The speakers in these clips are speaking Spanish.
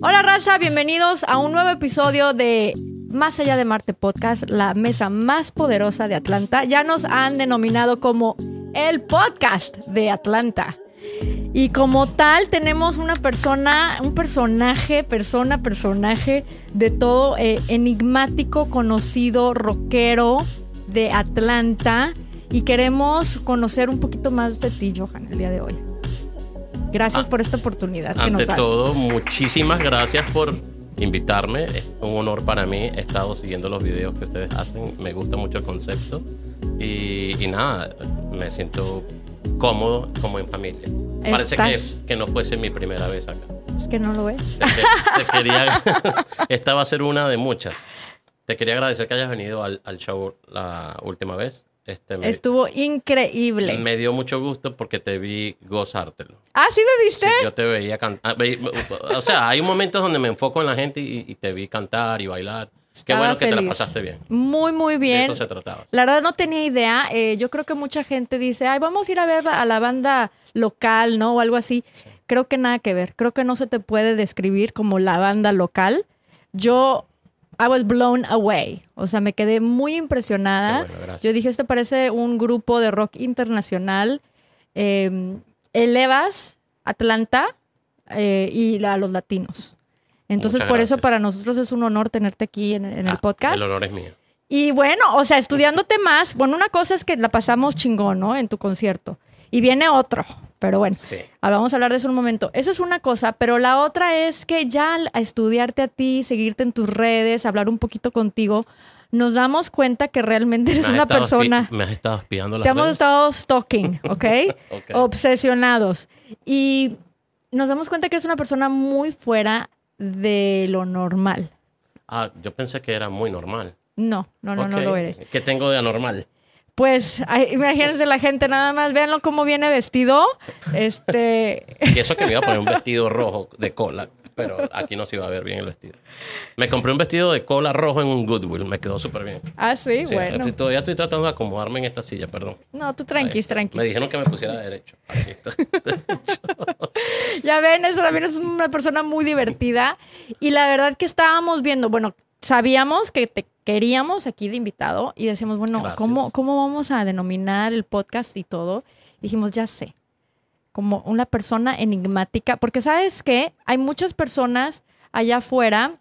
Hola raza, bienvenidos a un nuevo episodio de Más allá de Marte Podcast, la mesa más poderosa de Atlanta. Ya nos han denominado como el podcast de Atlanta. Y como tal tenemos una persona, un personaje, persona, personaje de todo eh, enigmático, conocido, rockero de Atlanta. Y queremos conocer un poquito más de ti, Johan, el día de hoy. Gracias Ah, por esta oportunidad que Ante nos das. todo, muchísimas gracias por invitarme. Es un honor para mí. He estado siguiendo los videos que ustedes hacen. Me gusta mucho el concepto. Y, y nada, me siento cómodo como en familia. Parece que, que no fuese mi primera vez acá. Es que no lo es. Te- te quería, esta va a ser una de muchas. Te quería agradecer que hayas venido al, al show la última vez. Este, me, Estuvo increíble. me dio mucho gusto porque te vi gozártelo. Ah, ¿sí me viste? Sí, yo te veía cantar. O sea, hay momentos donde me enfoco en la gente y, y te vi cantar y bailar. Qué bueno que te la pasaste bien. Muy, muy De bien. eso se trataba. La verdad no tenía idea. Eh, yo creo que mucha gente dice, ay, vamos a ir a ver a la banda local, ¿no? O algo así. Creo que nada que ver. Creo que no se te puede describir como la banda local. Yo, I was blown away. O sea, me quedé muy impresionada. Bueno. Yo dije, este parece un grupo de rock internacional. Eh, elevas Atlanta eh, y a los latinos. Entonces, Muchas por eso para nosotros es un honor tenerte aquí en, en el Ah, podcast. El honor es mío. Y bueno, o sea, estudiándote más, bueno, una cosa es que la pasamos chingón, ¿no? En tu concierto. Y viene otro, pero bueno, Sí. ahora vamos a hablar de eso en un momento. Eso es una cosa, pero la otra es que ya al estudiarte a ti, seguirte en tus redes, hablar un poquito contigo, nos damos cuenta que realmente eres una persona... Me has estado espiando las Te hemos redes? estado stalking, ¿ok? Ok. Obsesionados. Y nos damos cuenta que eres una persona muy fuera de lo normal. Ah, yo pensé que era muy normal. No, no, no, no Ok. lo eres. ¿Qué tengo de anormal? Pues ay, imagínense la gente nada más, véanlo cómo viene vestido. Este, Y eso que me iba a poner un vestido rojo de cola, pero aquí no se iba a ver bien el vestido. Me compré un vestido de cola rojo en un Goodwill, me quedó súper bien. ah, sí, Sí, bueno. Todavía estoy tratando de acomodarme en esta silla, perdón. No, tú tranquis, tranquis. Me dijeron que me pusiera derecho. Aquí. Ya ven, eso también es una persona muy divertida. Y la verdad que estábamos viendo, bueno, sabíamos que te queríamos aquí de invitado y decíamos, bueno, Gracias. ¿cómo, ¿cómo vamos a denominar el podcast y todo? Dijimos, ya sé, como una persona enigmática, porque sabes que hay muchas personas allá afuera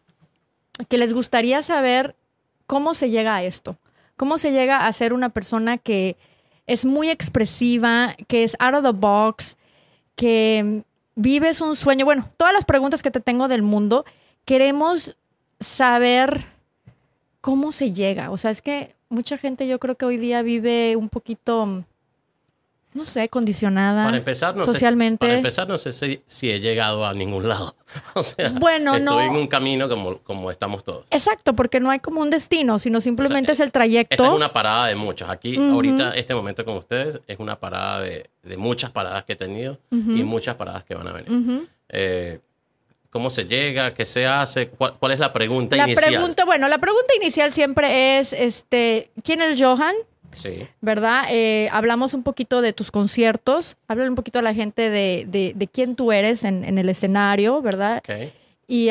que les gustaría saber cómo se llega a esto, cómo se llega a ser una persona que es muy expresiva, que es out of the box, que vives un sueño. Bueno, todas las preguntas que te tengo del mundo, queremos saber cómo se llega. O sea, es que mucha gente yo creo que hoy día vive un poquito, no sé, condicionada Para empezar, no socialmente. sé, para empezar, no sé si, si he llegado a ningún lado. O sea, Bueno, estoy no. en un camino como, como estamos todos. Exacto, porque no hay como un destino, sino simplemente O sea, es el trayecto. Esta es una parada de muchos. Aquí, Ujú. ahorita, este momento con ustedes, es una parada de, de muchas paradas que he tenido y muchas paradas que van a venir. Eh, ¿Cómo se llega? ¿Qué se hace? ¿Cuál, cuál es la pregunta La inicial? pregunta, bueno, la pregunta inicial siempre es, este, ¿quién es Johan? Sí. ¿verdad? Eh, hablamos un poquito de tus conciertos, háblale un poquito a la gente de, de- de quién tú eres en, en el escenario, ¿verdad? Ok. Y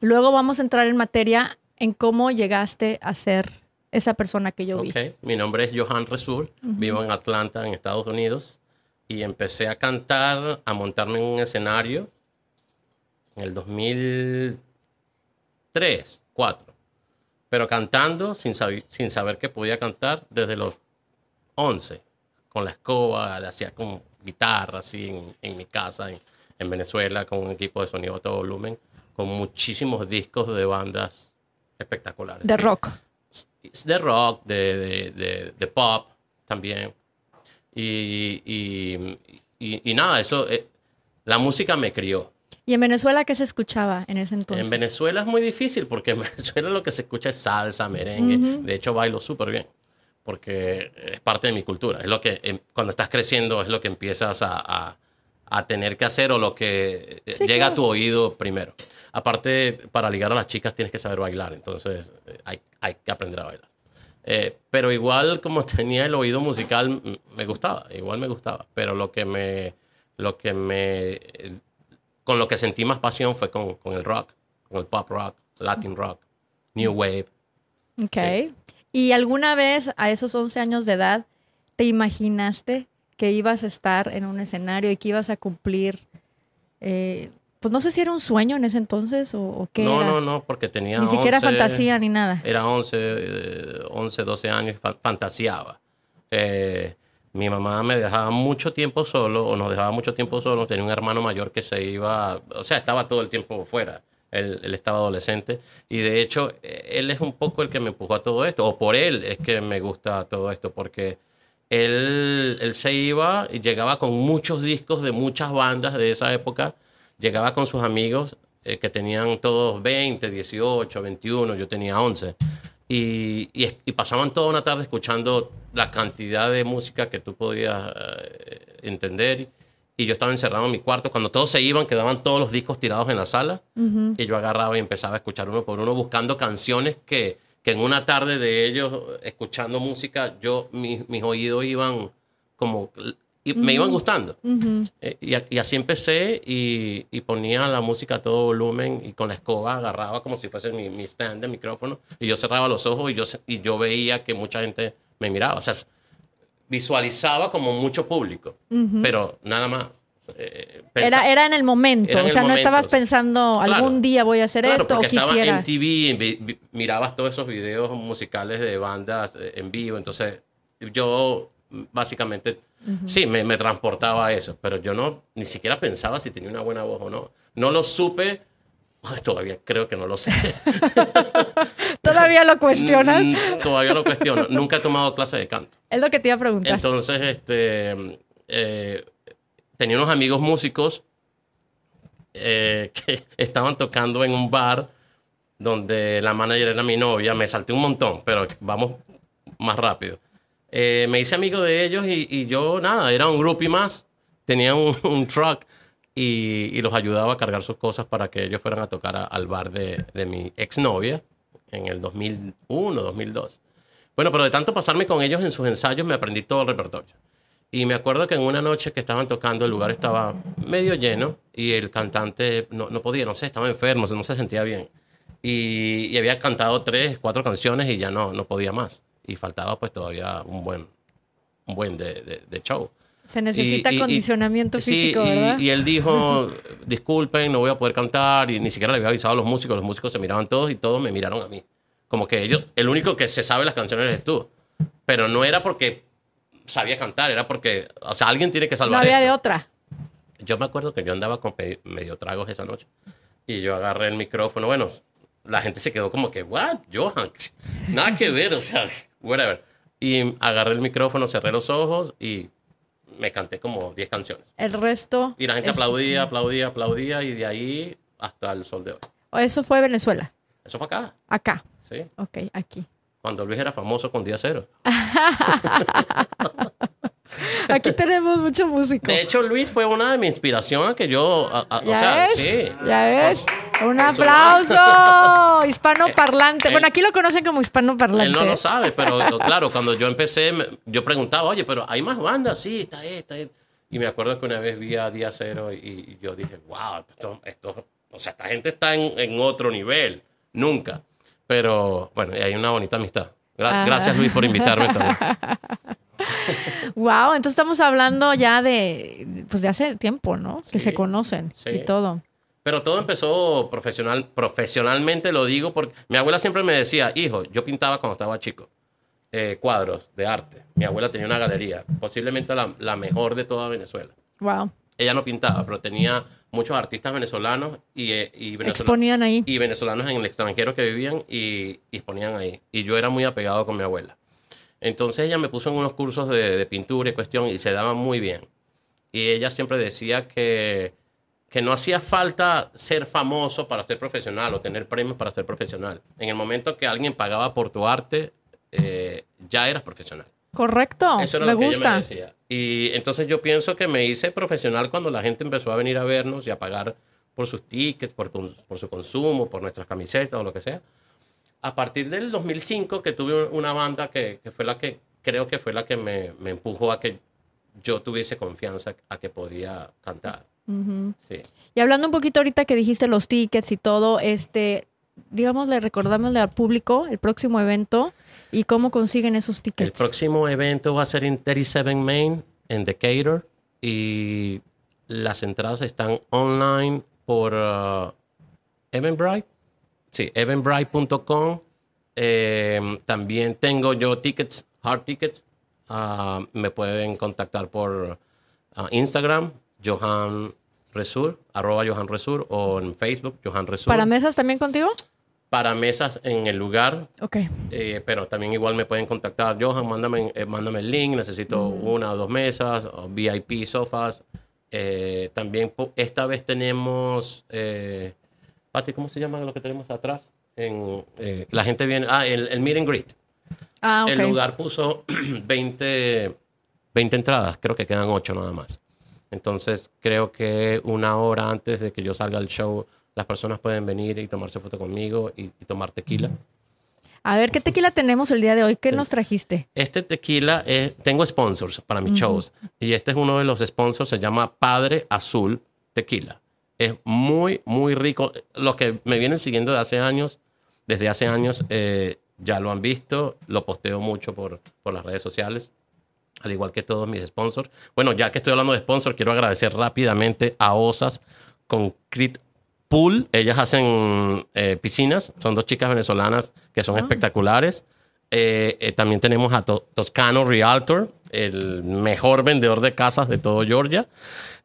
luego vamos a entrar en materia en cómo llegaste a ser esa persona que yo vi. Ok, mi nombre es Johan Resur, vivo en Atlanta, en Estados Unidos, y empecé a cantar, a montarme en un escenario en el 2003, 2004, pero cantando sin, sabi- sin saber que podía cantar desde los 11, con la escoba, le hacía con guitarra así en, en mi casa, en, en Venezuela, con un equipo de sonido a todo volumen, con muchísimos discos de bandas espectaculares. De rock. de rock, de, de, de- de pop también. Y, y, y- y nada, eso, eh, la música me crió. ¿Y en Venezuela qué se escuchaba en ese entonces? En Venezuela es muy difícil porque en Venezuela lo que se escucha es salsa, merengue. De hecho, bailo súper bien porque es parte de mi cultura. Es lo que em, cuando estás creciendo es lo que empiezas a, a- a tener que hacer o lo que eh, Sí, llega claro. a tu oído primero. Aparte, para ligar a las chicas tienes que saber bailar, entonces eh, hay, hay que aprender a bailar. Eh, pero igual como tenía el oído musical, me gustaba, igual me gustaba. Pero lo que me, lo que me eh, con lo que sentí más pasión fue con, con el rock, con el pop rock, Latin rock, New Wave. Ok. ¿Y alguna vez a esos 11 años de edad te imaginaste que ibas a estar en un escenario y que ibas a cumplir, eh, pues no sé si era un sueño en ese entonces o, o qué No, era? no, no, porque tenía Ni siquiera 11 fantasía ni nada. Era 11, eh, 11 12 años, fa- fantaseaba. Eh, mi mamá me dejaba mucho tiempo solo, o nos dejaba mucho tiempo solos. Tenía un hermano mayor que se iba, o sea, estaba todo el tiempo fuera. Él, estaba adolescente. Y de hecho, eh, él es un poco el que me empujó a todo esto, o por él es que me gusta todo esto, porque él, él se iba y llegaba con muchos discos de muchas bandas de esa época. Llegaba con sus amigos eh, que tenían todos 20, 18, 21, yo tenía 11. Y, y, pasaban toda una tarde escuchando la cantidad de música que tú podías eh, entender. Y yo estaba encerrado en mi cuarto. Cuando todos se iban, quedaban todos los discos tirados en la sala. Y yo agarraba y empezaba a escuchar uno por uno, buscando canciones que, que en una tarde de ellos, escuchando música, yo, mis, mis oídos iban como... y me iban gustando. Eh, y, así empecé y, y ponía la música a todo volumen y con la escoba agarraba como si fuese mi, mi stand de micrófono y yo cerraba los ojos y yo, y yo veía que mucha gente me miraba. O sea, visualizaba como mucho público, pero nada más. Eh, Era, era en el momento, en o sea, no momento, estabas pensando Claro. algún día voy a hacer Claro, esto o estaba quisiera. en TV mirabas todos esos videos musicales de bandas eh, en vivo, entonces yo sí me, me transportaba a eso, pero yo no ni siquiera pensaba si tenía una buena voz o no. No lo supe, todavía creo que no lo sé. ¿Todavía lo cuestionas? Mm, todavía lo cuestiono. Nunca he tomado clase de canto. Es lo que te iba a preguntar. Entonces, este, eh, tenía unos amigos músicos eh, que estaban tocando en un bar donde la manager era mi novia. Me salté un montón, pero vamos más rápido. Eh, me hice amigo de ellos y, yo, nada, era un grupo y más. Tenía un, truck y, los ayudaba a cargar sus cosas para que ellos fueran a tocar al bar de, de mi exnovia en el 2001, 2002. Bueno, pero de tanto pasarme con ellos en sus ensayos me aprendí todo el repertorio. Y me acuerdo que en una noche que estaban tocando el lugar estaba medio lleno y el cantante no, no podía, no sé, estaba enfermo, no se sentía bien. Y, y había cantado tres, cuatro canciones y ya no, no podía más. Y faltaba pues todavía un buen, un buen de, de- de show. Se necesita Y- y- y- condicionamiento sí, físico, y- ¿verdad? Y él dijo, disculpen, no voy a poder cantar. Y ni siquiera le había avisado a los músicos. Los músicos se miraban todos y todos me miraron a mí. Como que ellos, el único que se sabe las canciones eres tú. Pero no era porque sabía cantar, era porque, o sea, alguien tiene que no salvar había esto. de otra. Yo me acuerdo que yo andaba con medio tragos esa noche. Y yo agarré el micrófono. Bueno, la gente se quedó como que, ¿what? Johan, nada que ver, o sea, whatever. Y agarré el micrófono, cerré los ojos y me canté como 10 canciones. El resto. Y la gente es- aplaudía, aplaudía, aplaudía y de ahí hasta el sol de hoy. Eso fue Venezuela. Eso fue acá, Acá. ¿sí? Ok, aquí. Cuando Luis era famoso con Día Cero. Aquí tenemos mucho músico. De hecho, Luis fue una de mis inspiraciones que yo, a- a- o ¿Ya sea, ves? sí. ¿Ya ves? Un aplauso. Hispano parlante. él- Bueno, aquí lo conocen como hispano parlante. Él no lo sabe, pero claro, cuando yo empecé, yo preguntaba, oye, pero hay más bandas, sí, está esta. Y me acuerdo que una vez vi a Día Cero y, yo dije, wow, esto, esto- o sea, esta gente está en, en otro nivel, nunca. Pero bueno, hay una bonita amistad. Gra- Ah. Gracias Luis por invitarme también. Wow, entonces estamos hablando ya de, pues de hace tiempo, ¿no? Que Sí, se conocen sí. y todo. Pero todo empezó profesional, profesionalmente, lo digo porque mi abuela siempre me decía, hijo, yo pintaba cuando estaba chico, eh, cuadros de arte. Mi abuela tenía una galería, posiblemente la, la mejor de toda Venezuela. Wow. Ella no pintaba, pero tenía muchos artistas venezolanos y, eh, y venezolanos. Exponían ahí. y venezolanos en el extranjero que vivían y, y exponían ahí. Y yo era muy apegado con mi abuela. Entonces ella me puso en unos cursos de, de pintura y cuestión y se daban muy bien. Y ella siempre decía que, que no hacía falta ser famoso para ser profesional o tener premios para ser profesional. En el momento que alguien pagaba por tu arte, eh, ya eras profesional. Correcto. Eso era me lo que ella gusta. me decía. Y entonces yo pienso que me hice profesional cuando la gente empezó a venir a vernos y a pagar por sus tickets, por, por su consumo, por nuestras camisetas o lo que sea. A partir del 2005 que tuve una banda que, que fue la que creo que fue la que me, me empujó a que yo tuviese confianza a que podía cantar. Sí. Y hablando un poquito ahorita que dijiste los tickets y todo, este, digamos, le recordamos al público el próximo evento y cómo consiguen esos tickets. El próximo evento va a ser en 37 Main, en Decatur, y las entradas están online por uh, Eventbrite. Sí, eventbrite.com. Eh, también tengo yo tickets, hard tickets. Ah, me pueden contactar por ah, Instagram, Johan Resur, arroba Johan Resur, o en Facebook, Johan Resur. ¿Para mesas también contigo? Para mesas en el lugar, Ok. eh, pero también igual me pueden contactar. Johan, mándame, eh, mándame el link. Necesito una o dos mesas, o VIP sofás. Eh, también esta vez tenemos, eh, Pati, ¿cómo se llama lo que tenemos atrás? En, eh, la gente viene, ah, el, el meet and greet. Ah, ok. El lugar puso 20, 20 entradas, creo que quedan 8 nada más. Entonces creo que una hora antes de que yo salga al show, las personas pueden venir y tomarse foto conmigo y, y tomar tequila. A ver, ¿qué tequila tenemos el día de hoy? ¿Qué nos trajiste? Este tequila, es- tengo sponsors para mis shows y este es uno de los sponsors, se llama Padre Azul Tequila. Es muy, muy rico. Los que me vienen siguiendo de hace años, desde hace años, eh, ya lo han visto, lo posteo mucho por, por las redes sociales, al igual que todos mis sponsors. Bueno, ya que estoy hablando de sponsors, quiero agradecer rápidamente a OSAS Concrete Pool. Ellas hacen eh, piscinas, son dos chicas venezolanas que son espectaculares. Eh, eh, también tenemos a To- Toscano Realtor, el mejor vendedor de casas de todo Georgia.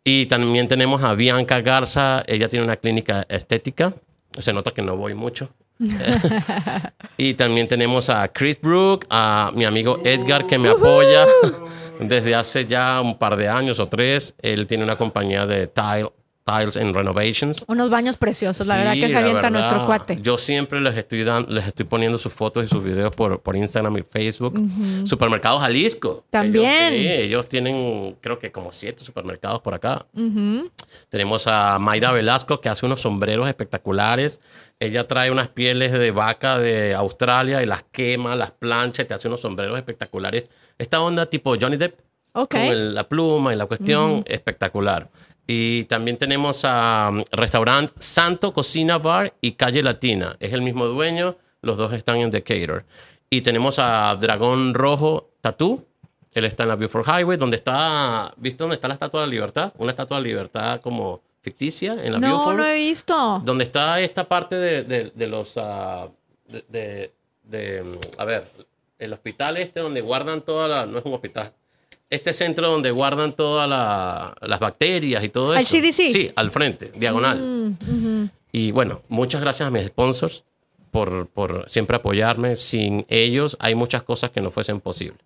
Y también tenemos a Bianca Garza, ella tiene una clínica estética. Se nota que no voy mucho. y también tenemos a Chris Brook, a mi amigo Edgar que me apoya desde hace ya un par de años o tres. Él tiene una compañía de tile, Tiles and Renovations. Unos baños preciosos, la verdad Sí, que se avienta verdad, nuestro cuate. Yo siempre les estoy, dan- les estoy poniendo sus fotos y sus videos por, por Instagram y Facebook. Supermercados Jalisco. También. Ellos, sí, ellos tienen, creo que como siete supermercados por acá. Tenemos a Mayra Velasco, que hace unos sombreros espectaculares. Ella trae unas pieles de vaca de Australia y las quema, las plancha y te hace unos sombreros espectaculares. Esta onda tipo Johnny Depp. Ok. Con el- la pluma y la cuestión, espectacular. Y también tenemos a um, restaurante Santo Cocina Bar y Calle Latina. Es el mismo dueño, los dos están en Decatur. Y tenemos a Dragón Rojo Tattoo. Él está en la Beaufort Highway, donde está, ¿viste dónde está la Estatua de la Libertad? Una Estatua de la Libertad como ficticia en la No, Beaufort. no he visto. Donde está esta parte de, de- de los... ah, de, de- de, mm, a ver, el hospital este donde guardan toda la... No es un hospital. Este centro donde guardan todas la- las bacterias y todo eso. ¿Al CDC? Sí, al frente, diagonal. Y bueno, muchas gracias a mis sponsors por, por siempre apoyarme. Sin ellos hay muchas cosas que no fuesen posibles.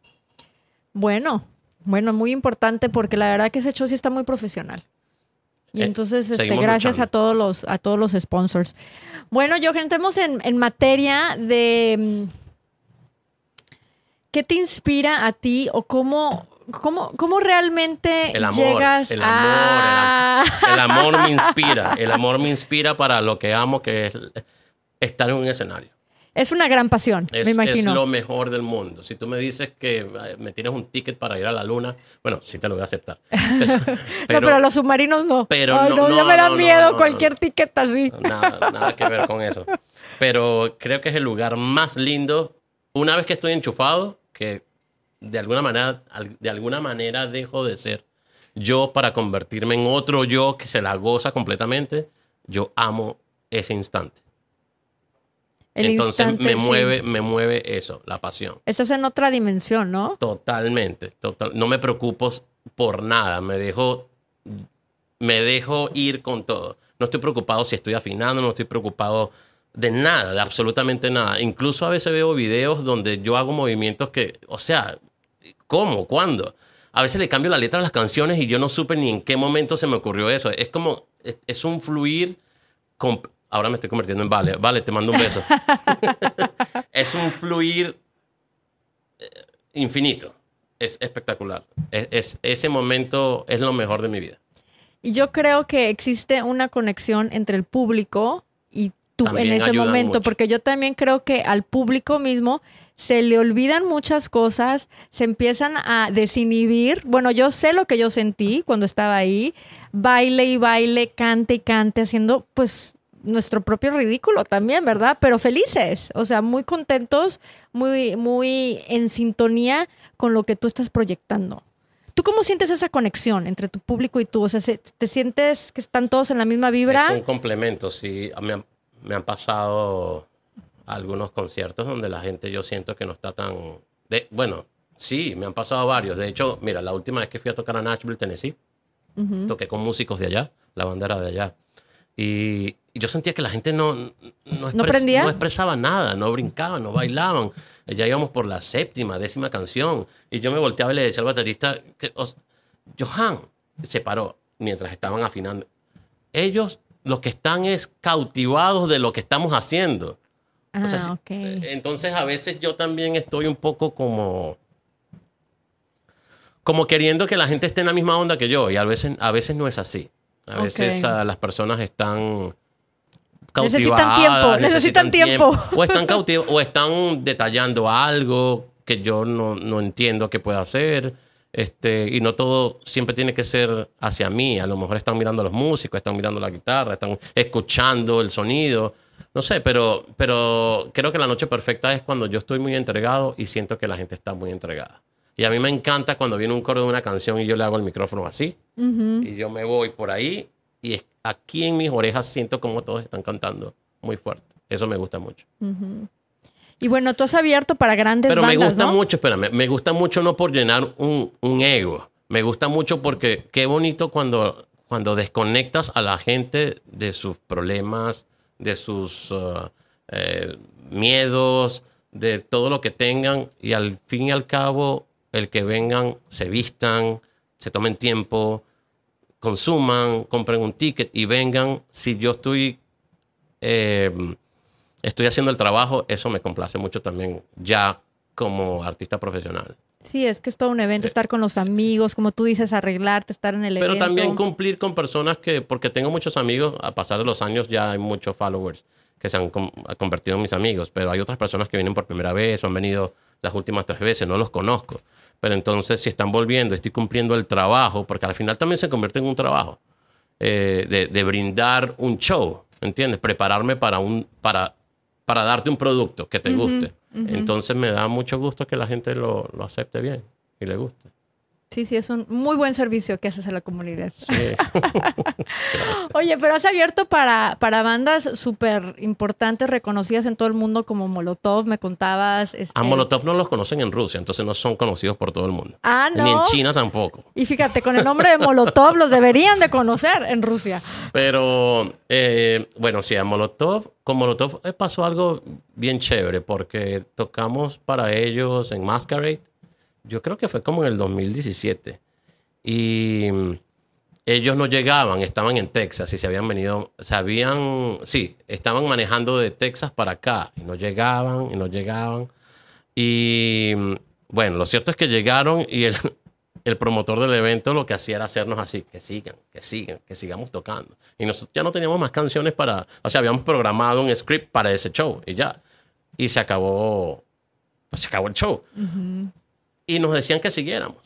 Bueno, bueno, muy importante porque la verdad que ese show sí está muy profesional. Y Eh, entonces, este, gracias luchando. a todos los, a todos los sponsors. Bueno, yo entremos en, en materia de mm, qué te inspira a ti o cómo, cómo, cómo realmente El amor, llegas el amor, a... el, am- el amor me inspira. El amor me inspira para lo que amo, que es estar en un escenario. Es una gran pasión, Es, me imagino. es lo mejor del mundo. Si tú me dices que eh, me tienes un ticket para ir a la luna, bueno, sí te lo voy a aceptar. Pero, no, pero los submarinos no. pero Ay, no, no, ya no, me da no, miedo cualquier ticket así. nada, nada que ver con eso. Pero creo que es el lugar más lindo. Una vez que estoy enchufado, que de alguna manera, de alguna manera dejo de ser yo para convertirme en otro yo que se la goza completamente, yo amo ese instante. El Entonces instante, me sí. mueve, me mueve eso, la pasión. Estás en otra dimensión, ¿no? Totalmente, total. No me preocupo por nada, me dejo, me dejo ir con todo. No estoy preocupado si estoy afinando, no estoy preocupado de nada, de absolutamente nada. Incluso a veces veo videos donde yo hago movimientos que, o sea, ¿cómo? ¿Cuándo? A veces le cambio la letra a las canciones y yo no supe ni en qué momento se me ocurrió eso. Es como, es, es un fluir. con- Ahora me estoy convirtiendo en Vale. Vale, te mando un beso. es un fluir infinito. Es espectacular. Es, es- ese momento es lo mejor de mi vida. Y yo creo que existe una conexión entre el público y tú También en ese momento, mucho. porque yo también creo que al público mismo se le olvidan muchas cosas, se empiezan a desinhibir. Bueno, yo sé lo que yo sentí cuando estaba ahí, baile y baile, cante y cante, haciendo pues nuestro propio ridículo también, ¿verdad? Pero felices, o sea, muy contentos, muy, muy en sintonía con lo que tú estás proyectando. ¿Tú cómo sientes esa conexión entre tu público y tú? O sea, ¿te sientes que están todos en la misma vibra? Es un complemento, sí. Me han, me han pasado algunos conciertos donde la gente yo siento que no está tan... De, bueno, sí, me han pasado varios. De hecho, mira, la última vez que fui a tocar a Nashville, Tennessee, toqué con músicos de allá, la bandera de allá. Y, yo sentía que la gente no, no, ¿No, prendía? no expresaba nada, no brincaban, no bailaban. Ya íbamos por la séptima, décima canción. Y yo me volteaba y le decía al baterista, que, Johan, se paró mientras estaban afinando. Ellos lo que están es cautivados de lo que estamos haciendo. Ah, entonces a veces yo también estoy un poco como como queriendo que la gente esté en la misma onda que yo y a veces a veces no es así. A veces las personas están necesitan tiempo, necesitan, tiempo. O están cautivos o están detallando algo que yo no, no entiendo qué puedo hacer. Este, y no todo siempre tiene que ser hacia mí. A lo mejor están mirando a los músicos, están mirando la guitarra, están escuchando el sonido. No sé, pero, pero creo que la noche perfecta es cuando yo estoy muy entregado y siento que la gente está muy entregada. Y a mí me encanta cuando viene un coro de una canción y yo le hago el micrófono así. Y yo me voy por ahí y aquí en mis orejas siento como todos están cantando muy fuerte. Eso me gusta mucho. Y bueno, tú has abierto para grandes Pero bandas, me gusta ¿no? mucho, espérame, me gusta mucho no por llenar un, un, ego. Me gusta mucho porque qué bonito cuando, cuando desconectas a la gente de sus problemas, de sus uh, miedos, de todo lo que tengan y al fin y al cabo el que vengan, se vistan, se tomen tiempo, consuman, compren un ticket y vengan. Si yo estoy, eh, estoy haciendo el trabajo, eso me complace mucho también ya como artista profesional. Sí, es que es todo un evento, estar con los amigos, como tú dices, arreglarte, estar en el Pero evento. Pero también cumplir con personas que, porque tengo muchos amigos, a pasar de los años ya hay muchos followers que se han convertido en mis amigos, pero hay otras personas que vienen por primera vez o han venido las últimas tres veces, no los conozco. Pero entonces, si están volviendo, estoy cumpliendo el trabajo, porque al final también se convierte en un trabajo, eh, de, de, brindar un show, ¿entiendes? Prepararme para, un, para, para darte un producto que te uh -huh, guste. Entonces, me da mucho gusto que la gente lo, lo acepte bien y le guste. Sí, sí, es un muy buen servicio que haces a la comunidad. Sí. Oye, pero has abierto para, para bandas súper importantes, reconocidas en todo el mundo como Molotov, me contabas. Este... A Molotov no los conocen en Rusia, entonces no son conocidos por todo el mundo. Ah, no. Ni en China tampoco. Y fíjate, con el nombre de Molotov los deberían de conocer en Rusia. Pero, eh, bueno, sí, a Molotov, con Molotov eh, pasó algo bien chévere, porque tocamos para ellos en Masquerade yo creo que fue como en el 2017. Y ellos no llegaban, estaban en Texas y se habían venido, se sí, estaban manejando de Texas para acá y no llegaban y no llegaban. Y bueno, lo cierto es que llegaron y el, el promotor del evento lo que hacía era hacernos así, que sigan, que sigan, que sigamos tocando. Y nosotros ya no teníamos más canciones para, o sea, habíamos programado un script para ese show y ya. Y se acabó, pues se acabó el show. Y nos decían que siguiéramos.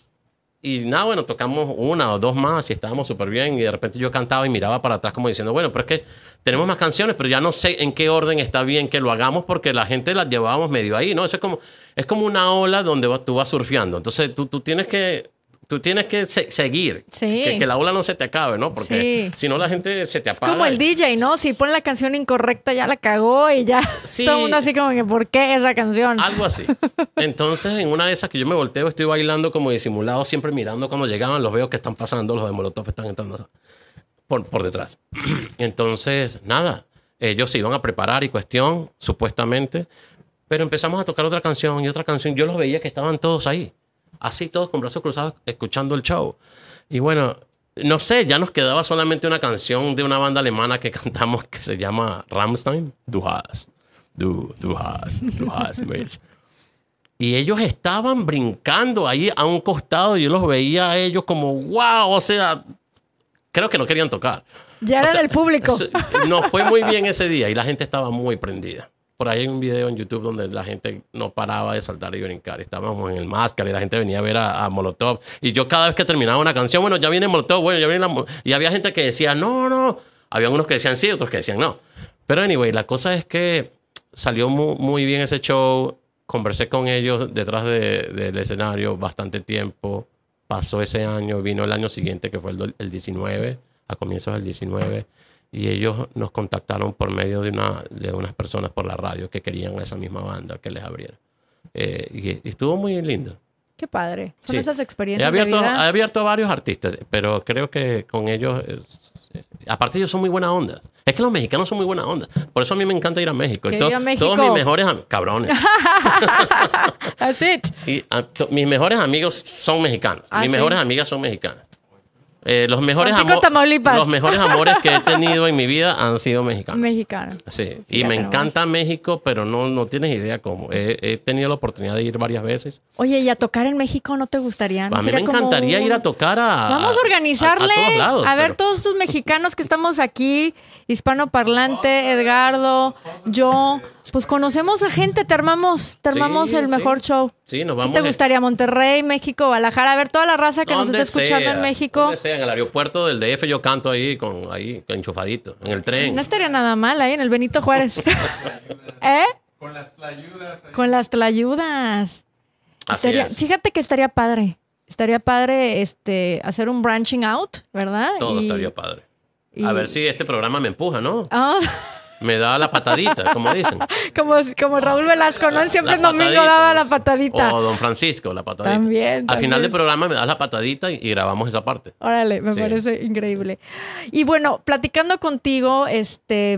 Y nada, bueno, tocamos una o dos más y estábamos súper bien. Y de repente yo cantaba y miraba para atrás como diciendo, bueno, pero es que tenemos más canciones, pero ya no sé en qué orden está bien que lo hagamos porque la gente las llevábamos medio ahí, ¿no? Eso es como, es como una ola donde tú vas surfeando. Entonces tú, tú tienes que tú tienes que se seguir. Sí. Que, que, la ola no se te acabe, ¿no? Porque sí. si no la gente se te apaga. Es como el DJ, ¿no? Si pone la canción incorrecta ya la cagó y ya sí. todo el mundo así como que ¿por qué esa canción? Algo así. Entonces, en una de esas que yo me volteo, estoy bailando como disimulado, siempre mirando cuando llegaban, los veo que están pasando, los de Molotov están entrando por, por detrás. Entonces, nada, ellos se iban a preparar y cuestión, supuestamente, pero empezamos a tocar otra canción y otra canción. Yo los veía que estaban todos ahí así todos con brazos cruzados escuchando el show. Y bueno, no sé, ya nos quedaba solamente una canción de una banda alemana que cantamos que se llama Rammstein. Du hast, du, du hast, du hast mich. Y ellos estaban brincando ahí a un costado y yo los veía a ellos como, wow, o sea, creo que no querían tocar. Ya era sea, del público. No fue muy bien ese día y la gente estaba muy prendida por ahí hay un video en YouTube donde la gente no paraba de saltar y brincar. Estábamos en el máscara y la gente venía a ver a, a Molotov. Y yo cada vez que terminaba una canción, bueno, ya viene Molotov, bueno, ya viene la... Mo-". Y había gente que decía, no, no. Había unos que decían sí, otros que decían no. Pero anyway, la cosa es que salió mu- muy, bien ese show. Conversé con ellos detrás de- del escenario bastante tiempo. Pasó ese año, vino el año siguiente, que fue el, el 19, a comienzos del 19. Y ellos nos contactaron por medio de, una, de unas personas por la radio que querían a esa misma banda que les abriera. Eh, y, y estuvo muy lindo. Qué padre. Son Sí. esas He experiencias abierto, de he vida. abierto a varios artistas, pero creo que con ellos, eh, aparte ellos son muy buena onda. Es que los mexicanos son muy buena onda. Por eso a mí me encanta ir a México. Y to- viva México. Todos mis mejores cabrones. That's it. y, ah, to- mis mejores amigos son mexicanos. Ah, mis ¿sí? mejores amigas son mexicanas. Eh, los mejores Tamaulipas. los mejores amores que he tenido en mi vida han sido mexicanos. Mexicano. Sí, y me encanta México, pero no, no tienes idea cómo. He, he tenido la oportunidad de ir varias veces. Oye, ¿y a tocar en México no te gustaría? ¿No a mí me encantaría ir a tocar a. Vamos a organizarle. A, a todos lados. a ver, pero- todos estos mexicanos que estamos aquí, hispanoparlante, Edgardo, yo, pues conocemos a gente, te armamos, te armamos Sí, el sí. mejor show. Sí, nos ¿Qué vamos te gustaría? Monterrey, México, Guadalajara. A ver, toda la raza que nos está escuchando sea, en México. donde sea, en el aeropuerto del DF yo canto ahí, con, ahí enchufadito, en el tren. No estaría nada mal ahí en el Benito Juárez. ¿Eh? Con las tlayudas. ahí. Con las tlayudas. Así Estaría- es. Fíjate que estaría padre. Estaría padre este, hacer un branching out, ¿verdad? Todo Y- estaría padre. Y- A ver si este programa me empuja, ¿no? Ah, Me da la patadita, como dicen. como, como Raúl Velasco, ¿no? Siempre La el domingo patadita. daba la patadita. O Don Francisco, la patadita. También, Al final también. del programa me das la patadita y, y grabamos esa parte. Órale, me Sí. parece increíble. Y bueno, platicando contigo, este,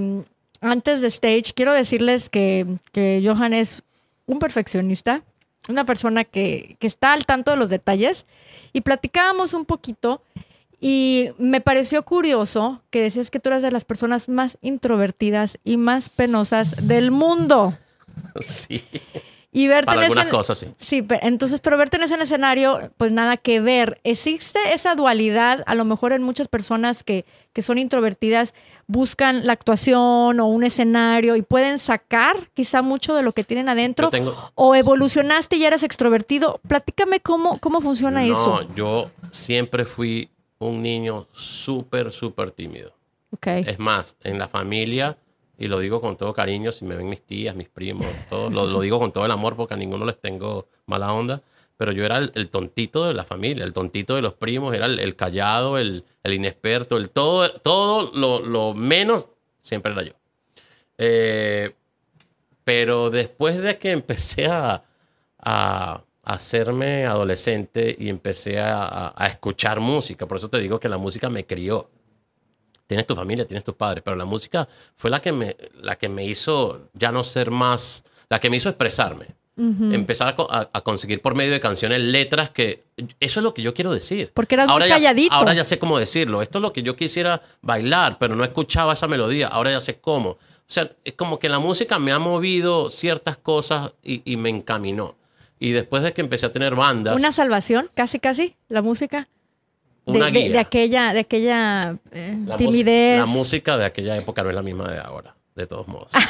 antes de stage, quiero decirles que, que Johan es un perfeccionista, una persona que, que está al tanto de los detalles. Y platicábamos un poquito y me pareció curioso que decías que tú eras de las personas más introvertidas y más penosas del mundo. Sí. Y verte Para en algunas ese- cosas, sí. Sí, pe- entonces, pero verte en ese escenario, pues nada que ver. Existe esa dualidad, a lo mejor en muchas personas que, que son introvertidas, buscan la actuación o un escenario y pueden sacar quizá mucho de lo que tienen adentro. Tengo- O evolucionaste y ya eres extrovertido. Platícame cómo, cómo funciona eso. No, yo siempre fui un niño súper, súper tímido. Ok. Es más, en la familia, y lo digo con todo cariño, si me ven mis tías, mis primos, todos, lo, lo digo con todo el amor porque a ninguno les tengo mala onda, pero yo era el, el tontito de la familia, el tontito de los primos, era el, el callado, el, el inexperto, el todo, todo lo, lo menos, siempre era yo. Eh, pero después de que empecé a, a hacerme adolescente y empecé a, a- escuchar música, por eso te digo que la música me crió. Tienes tu familia, tienes tus padres, pero la música fue la que me, la que me hizo ya no ser más, la que me hizo expresarme. Empezar a, a- a conseguir por medio de canciones letras que eso es lo que yo quiero decir. Porque eras muy ya sé- calladito. ahora ya sé cómo decirlo. Esto es lo que yo quisiera bailar, pero no escuchaba esa melodía. Ahora ya sé cómo. O sea, es como que la música me ha movido ciertas cosas y, y me encaminó. Y después de que empecé a tener bandas, Una salvación, casi, casi, la música. Una de- guía. de aquella, de aquella eh, La timidez. La música de aquella época no es la misma de ahora, de todos modos.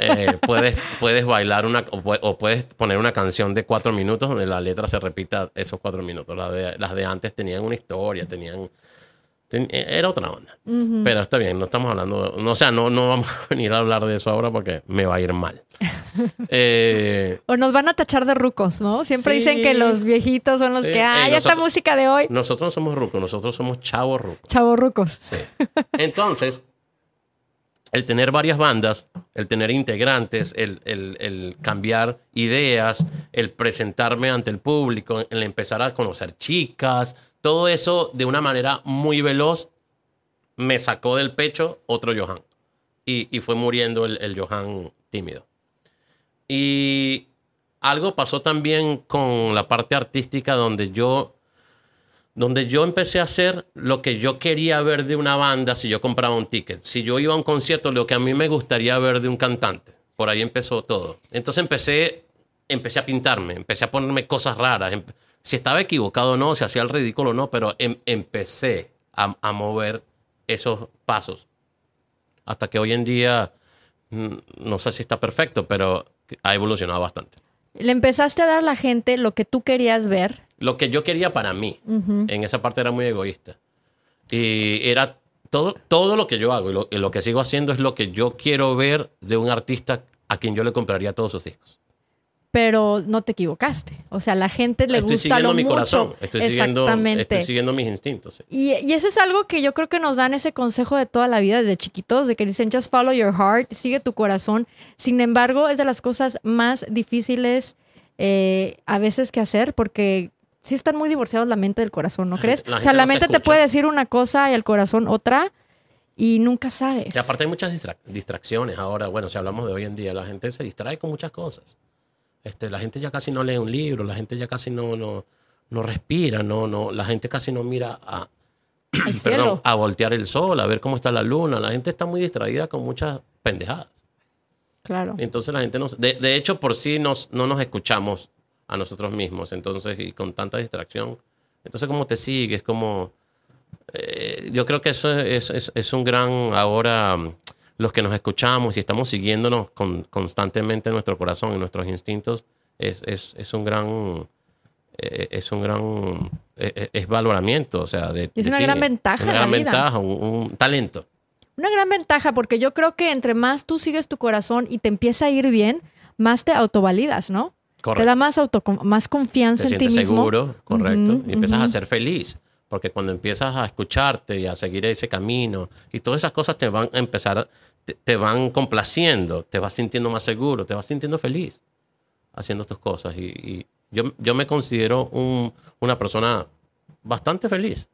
Eh, puedes, puedes bailar una o, o puedes poner una canción de cuatro minutos donde la letra se repita esos cuatro minutos. Las de, las de antes tenían una historia, tenían... ten- era otra onda. Pero está bien, no estamos hablando... No, o sea, no, no vamos a venir a hablar de eso ahora porque me va a ir mal. Eh, O nos van a tachar de rucos, ¿no? Siempre Sí. ya que los viejitos son los Sí. que, ay, esta nosotros- música de hoy, nosotros no somos rucos, nosotros somos chavos rucos. chavos rucos. Sí. Entonces, el tener varias bandas, el tener integrantes, el, el- el cambiar ideas, el presentarme ante el público, el empezar a conocer chicas, todo eso de una manera muy veloz me sacó del pecho otro Johan. Y, fue muriendo el, el Johan tímido. Y algo pasó también con la parte artística donde yo donde yo empecé a hacer lo que yo quería ver de una banda si yo compraba un ticket. Si yo iba a un concierto, lo que a mí me gustaría ver de un cantante. Por ahí empezó todo. Entonces empecé, empecé a pintarme, empecé a ponerme cosas raras. Em- Si estaba equivocado o no, si hacía el ridículo o no, pero em- empecé a, a mover esos pasos. Hasta que hoy en día mm, no sé si está perfecto, pero ha evolucionado bastante. Le empezaste a dar a la gente lo que tú querías ver. Lo que yo quería para mí, en esa parte era muy egoísta. Y era todo, todo lo que yo hago y lo, y lo que sigo haciendo es lo que yo quiero ver de un artista a quien yo le compraría todos sus discos. Pero no te equivocaste. O sea, la gente le estoy gusta siguiendo lo mi mucho. corazón, estoy siguiendo, Exactamente. estoy siguiendo mis instintos. sí. Y, y eso es algo que yo creo que nos dan ese consejo de toda la vida, desde chiquitos, de que dicen, just follow your heart, sigue tu corazón. Sin embargo, es de las cosas más difíciles eh, a veces que hacer, porque sí están muy divorciados la mente del corazón, ¿no crees? La o sea, la no se mente te escucha. puede decir una cosa y el corazón otra, y nunca sabes. Y aparte hay muchas distra- distracciones ahora. Bueno, si hablamos de hoy en día, la gente se distrae con muchas cosas. Este, la gente ya casi no lee un libro, la gente ya casi no, no, no respira, no, no, la gente casi no mira a, perdón, a voltear el sol, a ver cómo está la luna. La gente está muy distraída con muchas pendejadas. Claro. Entonces la gente no... De, de hecho, por sí nos, no nos escuchamos a nosotros mismos. Entonces, y con tanta distracción. Entonces, ¿cómo te sigues? Como... eh, yo creo que eso es, es- es un gran... Ahora, los que nos escuchamos y estamos siguiéndonos con- constantemente en nuestro corazón, en nuestros instintos, es, es- es un gran... eh, es un gran... eh, eh, es valoramiento, o sea, de, Y es una gran ventaja Una la gran vida. ventaja, un- un talento. Una gran ventaja, porque yo creo que entre más tú sigues tu corazón y te empieza a ir bien, más te autovalidas, ¿no? Correcto. Te da más, auto, más confianza te en ti sientes mismo. seguro, correcto, Ujú, y empiezas ujú. a ser feliz, porque cuando empiezas a escucharte y a seguir ese camino y todas esas cosas te van a empezar, te van complaciendo, te vas sintiendo más seguro, te vas sintiendo feliz haciendo tus cosas y, y yo, yo me considero un- una persona bastante feliz.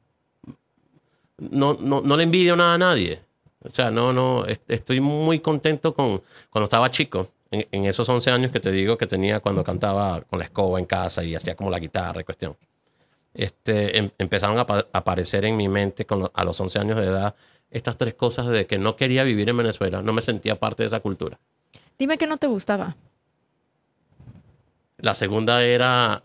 No, no, no le envidio nada a nadie. O sea, no, no, est- estoy muy contento con cuando estaba chico, en, en esos 11 años que te digo que tenía cuando cantaba con la escoba en casa y hacía como la guitarra y cuestión. Este, em- empezaron a apa- aparecer en mi mente con a los 11 años de edad estas tres cosas de que no quería vivir en Venezuela, no me sentía parte de esa cultura. Dime que no te gustaba. La segunda era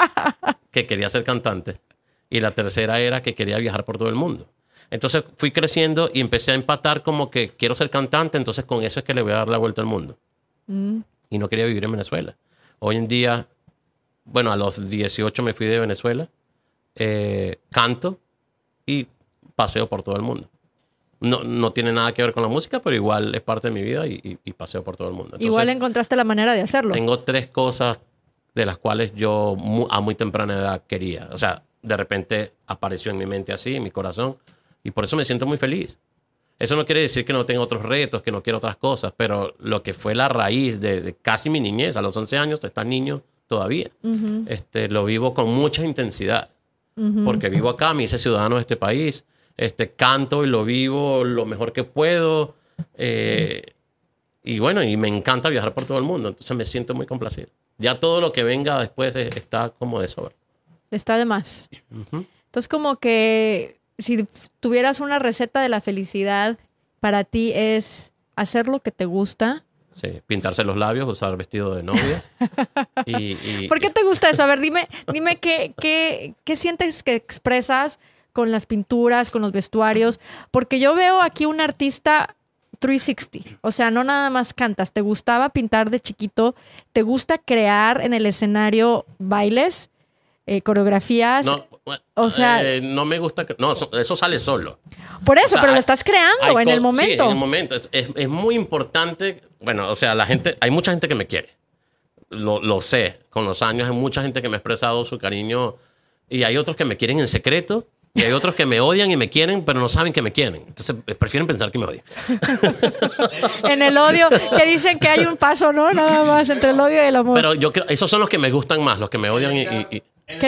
que quería ser cantante. Y la tercera era que quería viajar por todo el mundo. Entonces fui creciendo y empecé a empatar como que quiero ser cantante, entonces con eso es que le voy a dar la vuelta al mundo. Y no quería vivir en Venezuela. Hoy en día, bueno, a los 18 me fui de Venezuela, eh, canto y paseo por todo el mundo. No, no tiene nada que ver con la música, pero igual es parte de mi vida y, y- y paseo por todo el mundo. Entonces, Igual encontraste la manera de hacerlo. tengo tres cosas de las cuales yo mu- a muy temprana edad quería. O sea, de repente apareció en mi mente así, en mi corazón, y por eso me siento muy feliz. Eso no quiere decir que no tenga otros retos, que no quiera otras cosas, pero lo que fue la raíz de, de casi mi niñez, a los 11 años, estás niño todavía, este, lo vivo con mucha intensidad, porque vivo acá, me hice ciudadano de este país, este, canto y lo vivo lo mejor que puedo, eh, y bueno, y me encanta viajar por todo el mundo, entonces me siento muy complacido. Ya todo lo que venga después está como de sobra. Está de más. Entonces, como que si tuvieras una receta de la felicidad, para ti es hacer lo que te gusta. Sí, pintarse los labios, usar vestido de novias. y, y- ¿Por qué te gusta eso? A ver, dime, dime qué, qué, qué sientes que expresas con las pinturas, con los vestuarios. Porque yo veo aquí un artista 360. O sea, no nada más cantas. ¿Te gustaba pintar de chiquito? ¿Te gusta crear en el escenario bailes, eh, coreografías? No, O sea- eh, no me gusta. no, eso, eso sale solo. Por eso, O sea, pero lo estás creando en el momento. Sí, en el momento. Es, es- es muy importante. Bueno, o sea, la gente, hay mucha gente que me quiere. Lo, lo sé. Con los años hay mucha gente que me ha expresado su cariño. Y hay otros que me quieren en secreto. Y hay otros que me odian y me quieren, pero no saben que me quieren. Entonces eh, prefieren pensar que me odian. en el odio, que dicen que hay un paso, ¿no? Nada más entre el odio y el amor. Pero yo creo, esos son los que me gustan más, los que me odian y, y- y- El en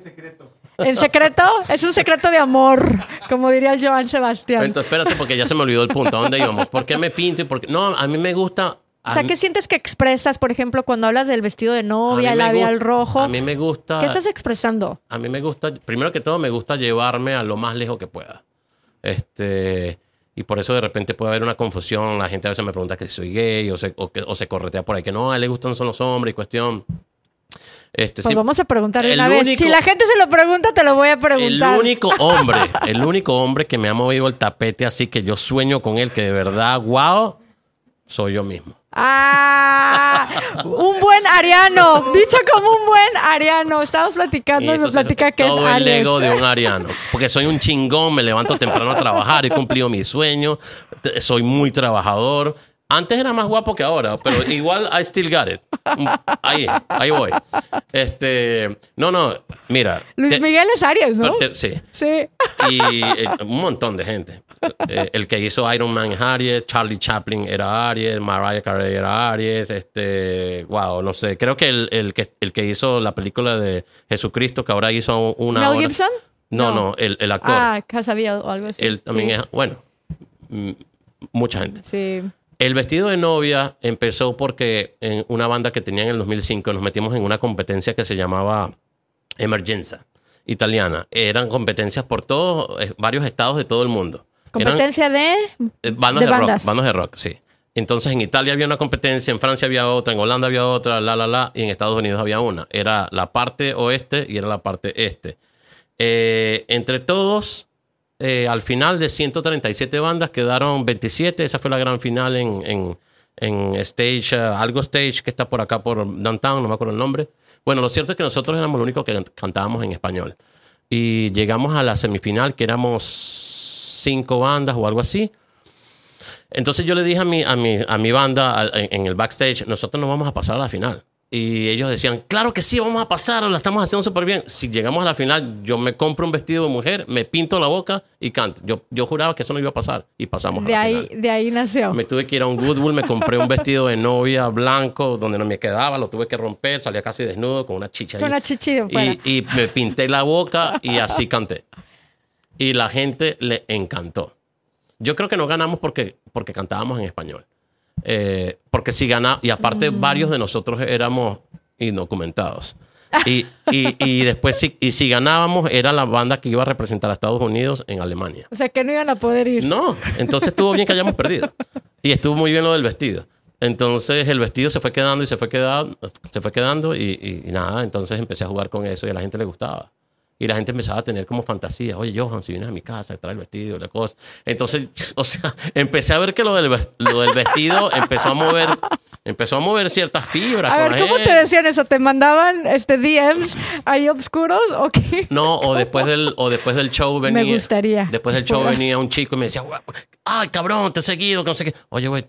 secreto. En secreto, es un secreto de amor, como diría Joan Sebastián. Entonces, espérate, porque ya se me olvidó el punto. ¿A dónde íbamos? ¿Por qué me pinto? y por qué- No, a mí me gusta... o sea, ¿qué sientes que expresas, por ejemplo, cuando hablas del vestido de novia, el labial rojo? A mí me gusta... ¿Qué estás expresando? A mí me gusta, primero que todo, me gusta llevarme a lo más lejos que pueda. Este, y por eso de repente puede haber una confusión. La gente a veces me pregunta que si soy gay o se, o que, o se corretea por ahí, que no, a él le gustan son los hombres y cuestión. Este, Pues sí, vamos a preguntar el una vez. único- Si la gente se lo pregunta, te lo voy a el preguntar. único hombre, el único hombre que me ha movido el tapete así que yo sueño con él, que de verdad, wow, soy yo mismo. Ah, un buen ariano, dicho como un buen ariano. Estamos platicando y, me eso se- platica que es todo el Aries. ego de un ariano. Porque soy un chingón, me levanto temprano a trabajar, he cumplido mi sueño, te- soy muy trabajador. Antes era más guapo que ahora, pero igual I still got it. Mm, Ahí, ahí voy. Este, no, no, mira. Luis te- Miguel es Aries, ¿no? te- sí. Sí. Y eh, un montón de gente. Eh, el que hizo Iron Man es Aries, Charlie Chaplin era Aries, Mariah Carey era Aries, este, wow, no sé. Creo que el, el que el que hizo la película de Jesucristo, que ahora hizo una. ¿Mel hora- Gibson? No, No. no, el, el actor. Ah, Casabía o algo así. Él también Sí. es, bueno, mucha gente. Sí. El vestido de novia empezó porque en una banda que tenía en el 2005 nos metimos en una competencia que se llamaba Emergenza italiana. Eran competencias por todos, eh, varios estados de todo el mundo. Eran, Competencia de. eh, bandas de de, bandas. rock, bandas de rock, sí. Entonces en Italia había una competencia, en Francia había otra, en Holanda había otra, la, la, la, y en Estados Unidos había una. Era la parte oeste y era la parte este. Eh, entre todos, eh, al final de 137 bandas quedaron 27. Esa fue la gran final en, en, en Stage, eh, algo Stage que está por acá por Downtown, no me acuerdo el nombre. Bueno, lo cierto es que nosotros éramos los únicos que can- cantábamos en español. Y llegamos a la semifinal, que éramos cinco bandas o algo así. Entonces yo le dije a mi, a mi, a mi banda en, en el backstage, nosotros nos vamos a pasar a la final. Y ellos decían, claro que sí, vamos a pasar, la estamos haciendo súper bien. Si llegamos a la final, yo me compro un vestido de mujer, me pinto la boca y canto. Yo, yo juraba que eso no iba a pasar y pasamos De a la ahí, final. de ahí nació. Me tuve que ir a un Goodwill, me compré un vestido de novia blanco donde no me quedaba, lo tuve que romper, salía casi desnudo con una chicha ahí. Con una chichi de fuera. Y, y me pinté la boca y así canté. Y la gente le encantó. Yo creo que no ganamos porque, porque cantábamos en español. Eh, porque si ganamos, y aparte Mm. varios de nosotros éramos indocumentados. Y, y, y después, si, y si ganábamos, era la banda que iba a representar a Estados Unidos en Alemania. O sea que no iban a poder ir. No, entonces estuvo bien que hayamos perdido. Y estuvo muy bien lo del vestido. Entonces el vestido se fue quedando y se fue quedando, se fue quedando y, y- y nada, entonces empecé a jugar con eso y a la gente le gustaba. Y la gente empezaba a tener como fantasía, oye Johan, si vienes a mi casa, trae el vestido, la cosa. Entonces, o sea, empecé a ver que lo del, ves- lo del vestido empezó a mover, empezó a mover ciertas fibras. A ver, ¿cómo te decían eso? ¿Te mandaban este DMs ahí oscuros o qué? No, o después del, o después del show venía. gustaría Después del show venía un chico y me decía, "Guau, ay, cabrón, te he seguido, que no sé qué. Oye, güey,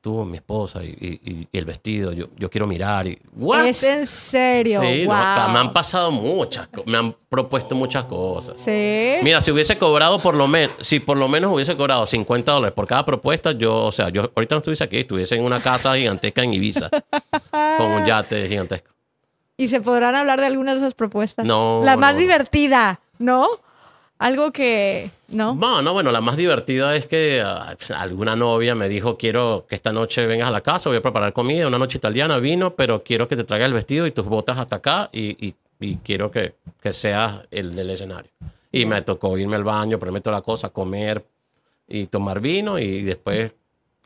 tú, mi esposa y, y- y- y el vestido, yo, yo quiero mirar. Y, ¿What? Es en serio. Sí, no, wow. me han pasado muchas, me han propuesto muchas cosas. Sí. Mira, si hubiese cobrado por lo menos, si por lo menos hubiese cobrado 50 dólares por cada propuesta, yo, o sea, yo ahorita no estuviese aquí, estuviese en una casa gigantesca en Ibiza, con un yate gigantesco. ¿Y se podrán hablar de algunas de esas propuestas? No, La más no. divertida, ¿no? Algo que. ¿No? No, no, bueno, la más divertida es que ah, alguna novia me dijo, quiero que esta noche vengas a la casa, voy a preparar comida, una noche italiana, vino, pero quiero que te traigas el vestido y tus botas hasta acá y, y- y quiero que, que seas el del escenario. Y me tocó irme al baño, ponerme toda la cosa, comer y tomar vino y después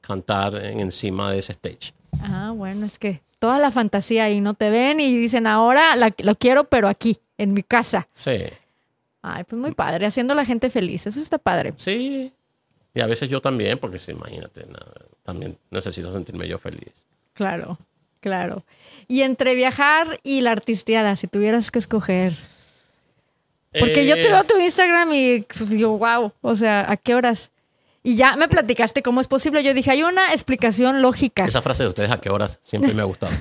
cantar en- encima de ese stage. Ah, bueno, es que toda la fantasía ahí no te ven y dicen ahora la- lo quiero, pero aquí, en mi casa. Sí, Ay, pues muy padre, haciendo a la gente feliz. Eso está padre. sí. Y a veces yo también, porque sí, imagínate, nada, también necesito sentirme yo feliz. Claro, claro. Y entre viajar y la artisteada, si tuvieras que escoger. Porque yo te Eh, veo tu Instagram y pues, digo, wow, o sea, ¿a qué horas? Y ya me platicaste cómo es posible. Yo dije, hay una explicación lógica. Esa frase de ustedes, ¿a qué horas? Siempre me ha gustado.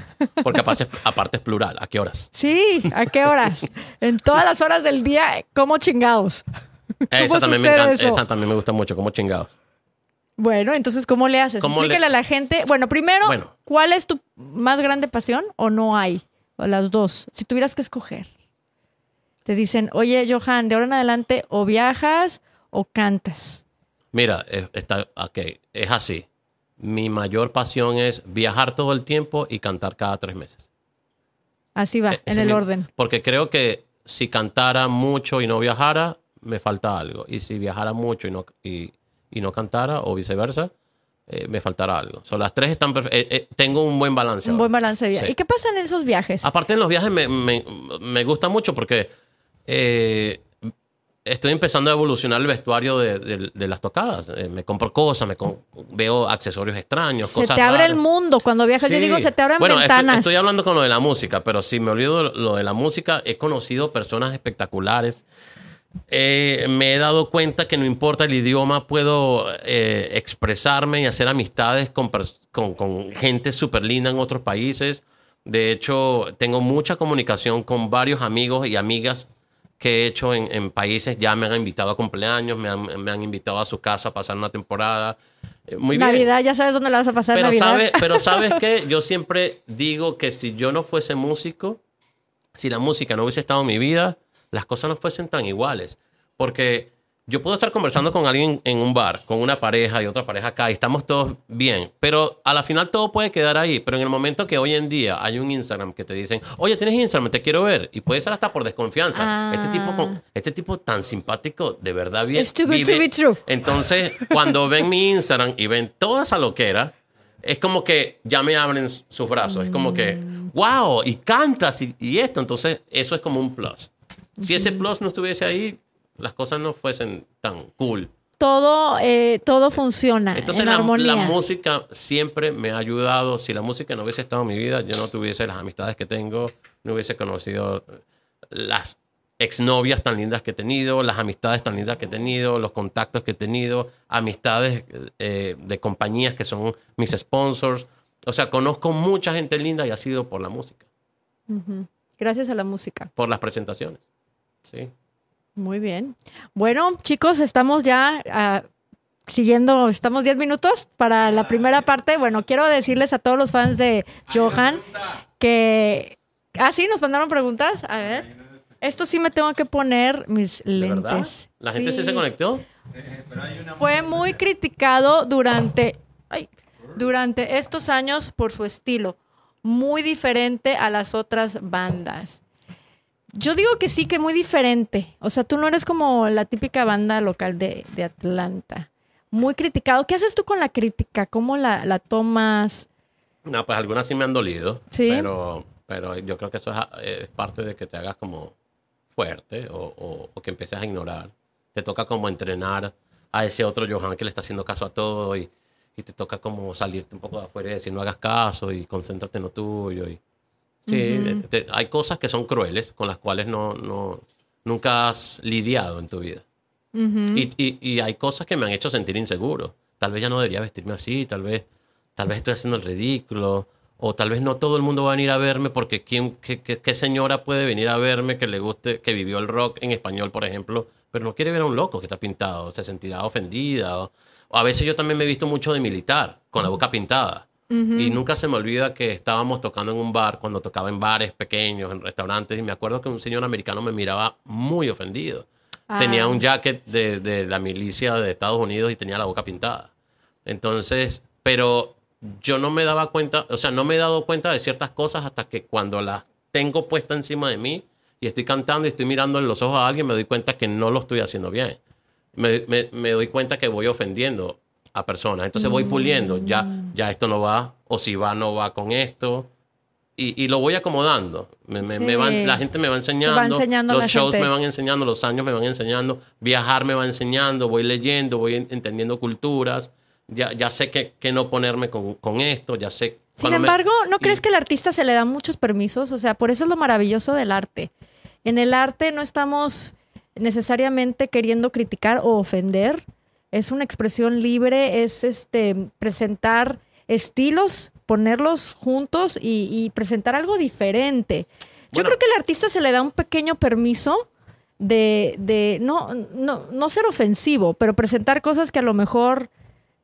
Porque aparte, aparte es plural, ¿a qué horas? Sí, ¿a qué horas? en todas las horas del día, ¿cómo chingados? Esa también, me encanta, eso? esa también me gusta mucho, como chingados. Bueno, entonces, ¿cómo le haces? ¿Cómo le- a la gente. Bueno, primero, Bueno. ¿cuál es tu más grande pasión o no hay? O las dos. Si tuvieras que escoger. Te dicen, oye, Johan, de ahora en adelante o viajas o cantas. Mira, es, está, ok, es así. Mi mayor pasión es viajar todo el tiempo y cantar cada tres meses. Así va, E- en el mi- orden. Porque creo que si cantara mucho y no viajara, me falta algo. Y si viajara mucho y no, y, y no cantara, o viceversa, eh, me faltará algo. Son las tres están perfectas. tengo un buen balance. Un ahora. buen balance de. Sí. ¿Y qué pasa en esos viajes? Aparte en los viajes me, me, me gusta mucho porque eh, estoy empezando a evolucionar el vestuario de, de- de las tocadas. Eh, me compro cosas, me veo accesorios extraños, Se cosas te abre el mundo cuando viajas. Yo digo, se te abren bueno, ventanas. Estoy, hablando con lo de la música, pero si me olvido lo de la música, he conocido personas espectaculares. Eh, me he dado cuenta que no importa el idioma, puedo eh, expresarme y hacer amistades con, con gente súper linda en otros países. De hecho, tengo mucha comunicación con varios amigos y amigas que he hecho en, en países. Ya me han invitado a cumpleaños, me han, me han invitado a su casa a pasar una temporada. Eh, Muy bien. Navidad, ya sabes dónde la vas a pasar Pero, Navidad. sabe, pero sabes que yo siempre digo que si yo no fuese músico, si la música no hubiese estado en mi vida, las cosas no fuesen tan iguales. Porque yo puedo estar conversando con alguien en un bar, con una pareja y otra pareja acá, y estamos todos bien, pero a la final todo puede quedar ahí. Pero en el momento que hoy en día hay un Instagram que te dicen, oye, tienes Instagram, te quiero ver, y puede ser hasta por desconfianza. Ah. Este, tipo con- este tipo tan simpático, de verdad bien. It's too good to be true. Entonces, cuando ven mi Instagram y ven toda esa loquera, es como que ya me abren sus brazos. Es como que, wow, y cantas y, y esto. Entonces, eso es como un plus. Si ese plus no estuviese ahí, las cosas no fuesen tan cool. Todo, eh, todo funciona Entonces, en la, armonía. la música siempre me ha ayudado. Si la música no hubiese estado en mi vida, yo no tuviese las amistades que tengo, no hubiese conocido las exnovias tan lindas que he tenido, las amistades tan lindas que he tenido, los contactos que he tenido, amistades eh, de compañías que son mis sponsors. O sea, conozco mucha gente linda y ha sido por la música, Gracias a la música. por las presentaciones. Sí. Muy bien. Bueno, chicos, estamos ya ah, siguiendo, estamos 10 minutos para la primera parte. Bueno, quiero decirles a todos los fans de Johan que... Ah, sí, nos mandaron preguntas. A ver. Esto sí me tengo que poner mis lentes. ¿La gente sí se conectó? Fue muy criticado durante, ay, durante estos años por su estilo, muy diferente a las otras bandas. Yo digo que sí, que muy diferente. O sea, tú no eres como la típica banda local de, de Atlanta. Muy criticado. ¿Qué haces tú con la crítica? ¿Cómo la, la tomas? No, pues algunas sí me han dolido. Sí. Pero, pero yo creo que eso es, es parte de que te hagas como fuerte o, o- o que empieces a ignorar. Te toca como entrenar a ese otro Johan que le está haciendo caso a todo y, y te toca como salirte un poco de afuera y decir no hagas caso y concéntrate en lo tuyo. Y, sí, eh, te- hay cosas que son crueles con las cuales no, no, nunca has lidiado en tu vida. y, y- y hay cosas que me han hecho sentir inseguro. Tal vez ya no debería vestirme así, tal vez, tal vez estoy haciendo el ridículo, o tal vez no todo el mundo va a venir a verme porque ¿quién, qué, qué- qué señora puede venir a verme que le guste, que vivió el rock en español, por ejemplo, pero no quiere ver a un loco que está pintado, se sentirá ofendida. O, o a veces yo también me he visto mucho de militar, con la boca pintada. Y nunca se me olvida que estábamos tocando en un bar, cuando tocaba en bares pequeños, en restaurantes, y me acuerdo que un señor americano me miraba muy ofendido. Tenía Ah. un jacket de, de la milicia de Estados Unidos y tenía la boca pintada. Entonces, pero yo no me daba cuenta, o sea, no me he dado cuenta de ciertas cosas hasta que cuando las tengo puesta encima de mí y estoy cantando y estoy mirando en los ojos a alguien, me doy cuenta que no lo estoy haciendo bien. Me, me- me doy cuenta que voy ofendiendo a personas. Entonces voy puliendo, ya, ya esto no va, o si va, no va con esto. Y, y lo voy acomodando. Me, me- me Sí. van- la gente me va enseñando, Va enseñando los shows gente. me van enseñando, los años me van enseñando, viajar me va enseñando, voy leyendo, voy en- entendiendo culturas, ya, ya sé que, que no ponerme con, con esto, ya sé... Sin embargo, ¿no crees que al artista se le dan muchos permisos? O sea, por eso es lo maravilloso del arte. En el arte no estamos necesariamente queriendo criticar o ofender. Es una expresión libre, es este presentar estilos, ponerlos juntos y, y presentar algo diferente. Yo Bueno. creo que al artista se le da un pequeño permiso de, de no, no, no ser ofensivo, pero presentar cosas que a lo mejor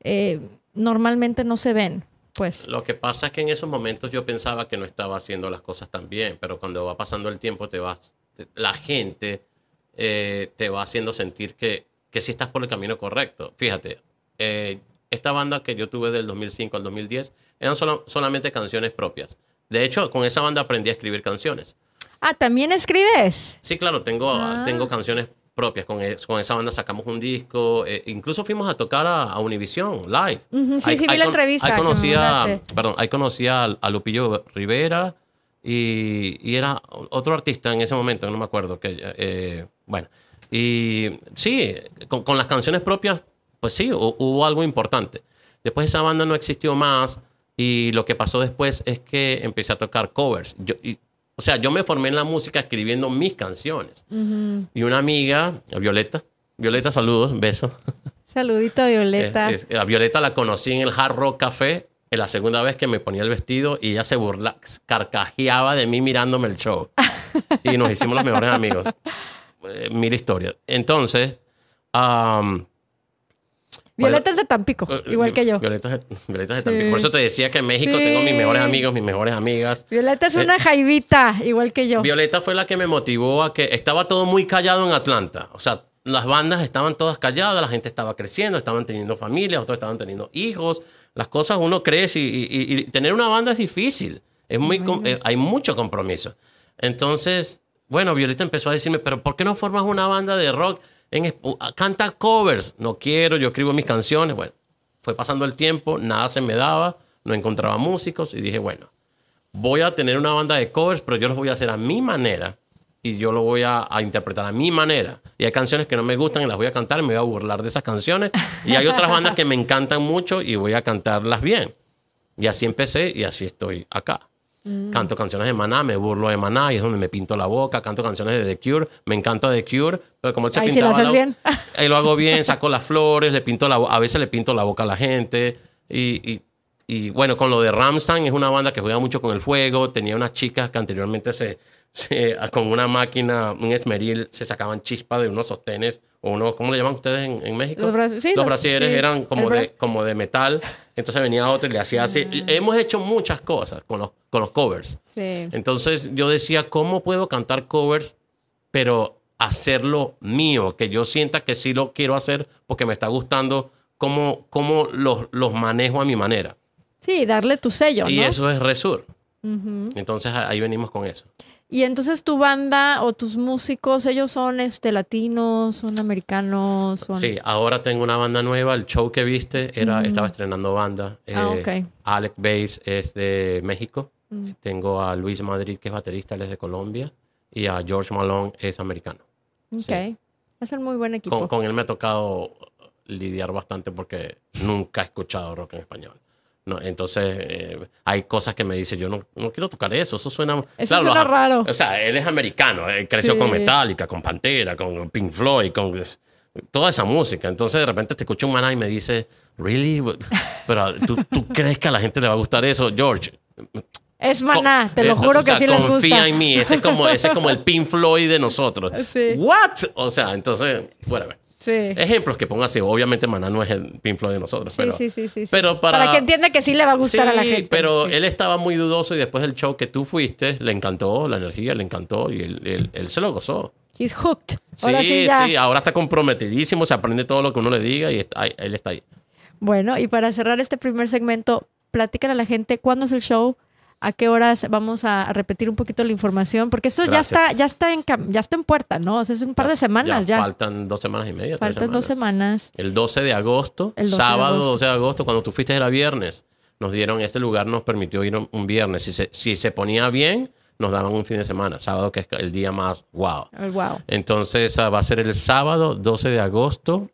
eh, normalmente no se ven. Pues. Lo que pasa es que en esos momentos yo pensaba que no estaba haciendo las cosas tan bien, pero cuando va pasando el tiempo, te vas, te- la gente eh, te va haciendo sentir que, que sí estás por el camino correcto. Fíjate, eh, esta banda que yo tuve del 2005 al 2010 eran solo- solamente canciones propias. De hecho, con esa banda aprendí a escribir canciones. Ah, ¿también escribes? Sí, claro, tengo, Ah. tengo canciones propias. Con, con esa banda sacamos un disco. eh, incluso fuimos a tocar a, a Univision live. Ujú, sí, sí, vi la entrevista Ahí que me conocí, a, mandaste. perdón, ahí conocí a, a Lupillo Rivera y, y era otro artista en ese momento, no me acuerdo. Que, eh, bueno, Y sí, con, con las canciones propias, pues sí, hu- hubo algo importante. Después esa banda no existió más y lo que pasó después es que empecé a tocar covers. Yo, y- o sea, yo me formé en la música escribiendo mis canciones. Y una amiga, Violeta, Violeta, saludos, beso. Saludito a Violeta. Es- es- a Violeta la conocí en el Hard Rock Café en la segunda vez que me ponía el vestido y ella se burla, carcajeaba de mí mirándome el show. y nos hicimos los mejores amigos. Eh, mil historias. Entonces, am, Violeta es de Tampico, eh, igual que yo. Violeta, es- Violeta es de Sí. Tampico. Por eso te decía que en México Sí. tengo mis mejores amigos, mis mejores amigas. Violeta es Eh, una jaivita, igual que yo. Violeta fue la que me motivó a que estaba todo muy callado en Atlanta. O sea, las bandas estaban todas calladas, la gente estaba creciendo, estaban teniendo familias, otros estaban teniendo hijos. Las cosas uno crece y, y- y tener una banda es difícil. Es muy, com- eh, hay mucho compromiso. Entonces, bueno, Violeta empezó a decirme, pero ¿por qué no formas una banda de rock? En, canta covers. No quiero, yo escribo mis canciones. Bueno, fue pasando el tiempo, nada se me daba, no encontraba músicos y dije, bueno, voy a tener una banda de covers, pero yo los voy a hacer a mi manera y yo lo voy a, a interpretar a mi manera. Y hay canciones que no me gustan y las voy a cantar y me voy a burlar de esas canciones. Y hay otras bandas que me encantan mucho y voy a cantarlas bien. Y así empecé y así estoy acá. Canto canciones de Maná, me burlo de Maná y es donde me pinto la boca. Canto canciones de The Cure, me encanta The Cure, pero como él se Ahí pintaba lo haces la- bien. Ahí lo hago bien, saco las flores, le pinto la a veces le pinto la boca a la gente. Y, y- y, bueno, con lo de Ramstein es una banda que juega mucho con el fuego. Tenía unas chicas que anteriormente se, se- con una máquina, un esmeril, se sacaban chispas de unos sostenes o unos, ¿cómo le llaman ustedes en, en México? Los bra- sí, los los- brasieres sí, eran como de, como de metal. Entonces venía otro y le hacía así. Hemos hecho muchas cosas con los, con los covers. Sí. Entonces yo decía, ¿cómo puedo cantar covers, pero hacerlo mío? Que yo sienta que sí lo quiero hacer porque me está gustando cómo, cómo los, los manejo a mi manera. Sí, darle tu sello, Y ¿no? eso es Resur. Entonces ahí venimos con eso. Y entonces tu banda o tus músicos, ellos son este latinos, son americanos, son Sí, ahora tengo una banda nueva. El show que viste era, estaba estrenando banda. Ah, Eh, ok. Alec Bass es de México. Tengo a Luis Madrid, que es baterista, él es de Colombia. Y a George Malone, es americano. Ok. Es un muy buen equipo. Con, con él me ha tocado lidiar bastante porque nunca he escuchado rock en español. No, entonces, eh, hay cosas que me dice, yo no, no quiero tocar eso, eso suena... Eso suena los- raro. O sea, él es americano, él creció Sí. con Metallica, con Pantera, con Pink Floyd, con toda esa música. Entonces, de repente te escucho un maná y me dice, ¿really? Pero ¿tú, tú crees que a la gente le va a gustar eso? George, Es maná, te eh, lo juro o que sea, sí les gusta. Confía en mí, ese es como, ese es como el Pink Floyd de nosotros. Sí. ¿What? O sea, entonces, bueno, Sí. ejemplos que pongo así. Obviamente Maná no es el Pink Floyd de nosotros, Sí, pero, sí, sí, sí, sí. pero para, que entienda que sí le va a gustar a la gente. pero él estaba muy dudoso y después del show que tú fuiste, le encantó la energía, le encantó y él, él- él se lo gozó. He's hooked. Sí, Ahora sí, ya. sí, ahora está comprometidísimo, se aprende todo lo que uno le diga y está él está ahí. Bueno, y para cerrar este primer segmento, platícale a la gente cuándo es el show, a qué horas vamos a repetir un poquito la información, porque esto ya está, ya está en ya está en puerta, ¿no? O sea, es un par de semanas ya. Faltan dos semanas y media. Faltan dos semanas. El 12 de agosto, El 12 de sábado agosto. 12 de agosto, cuando tú fuiste era viernes. Nos dieron, este lugar nos permitió ir un, viernes. Si se, si se ponía bien, nos daban un fin de semana. Sábado, que es el día más wow. Wow. Entonces ah, va a ser el sábado 12 de agosto.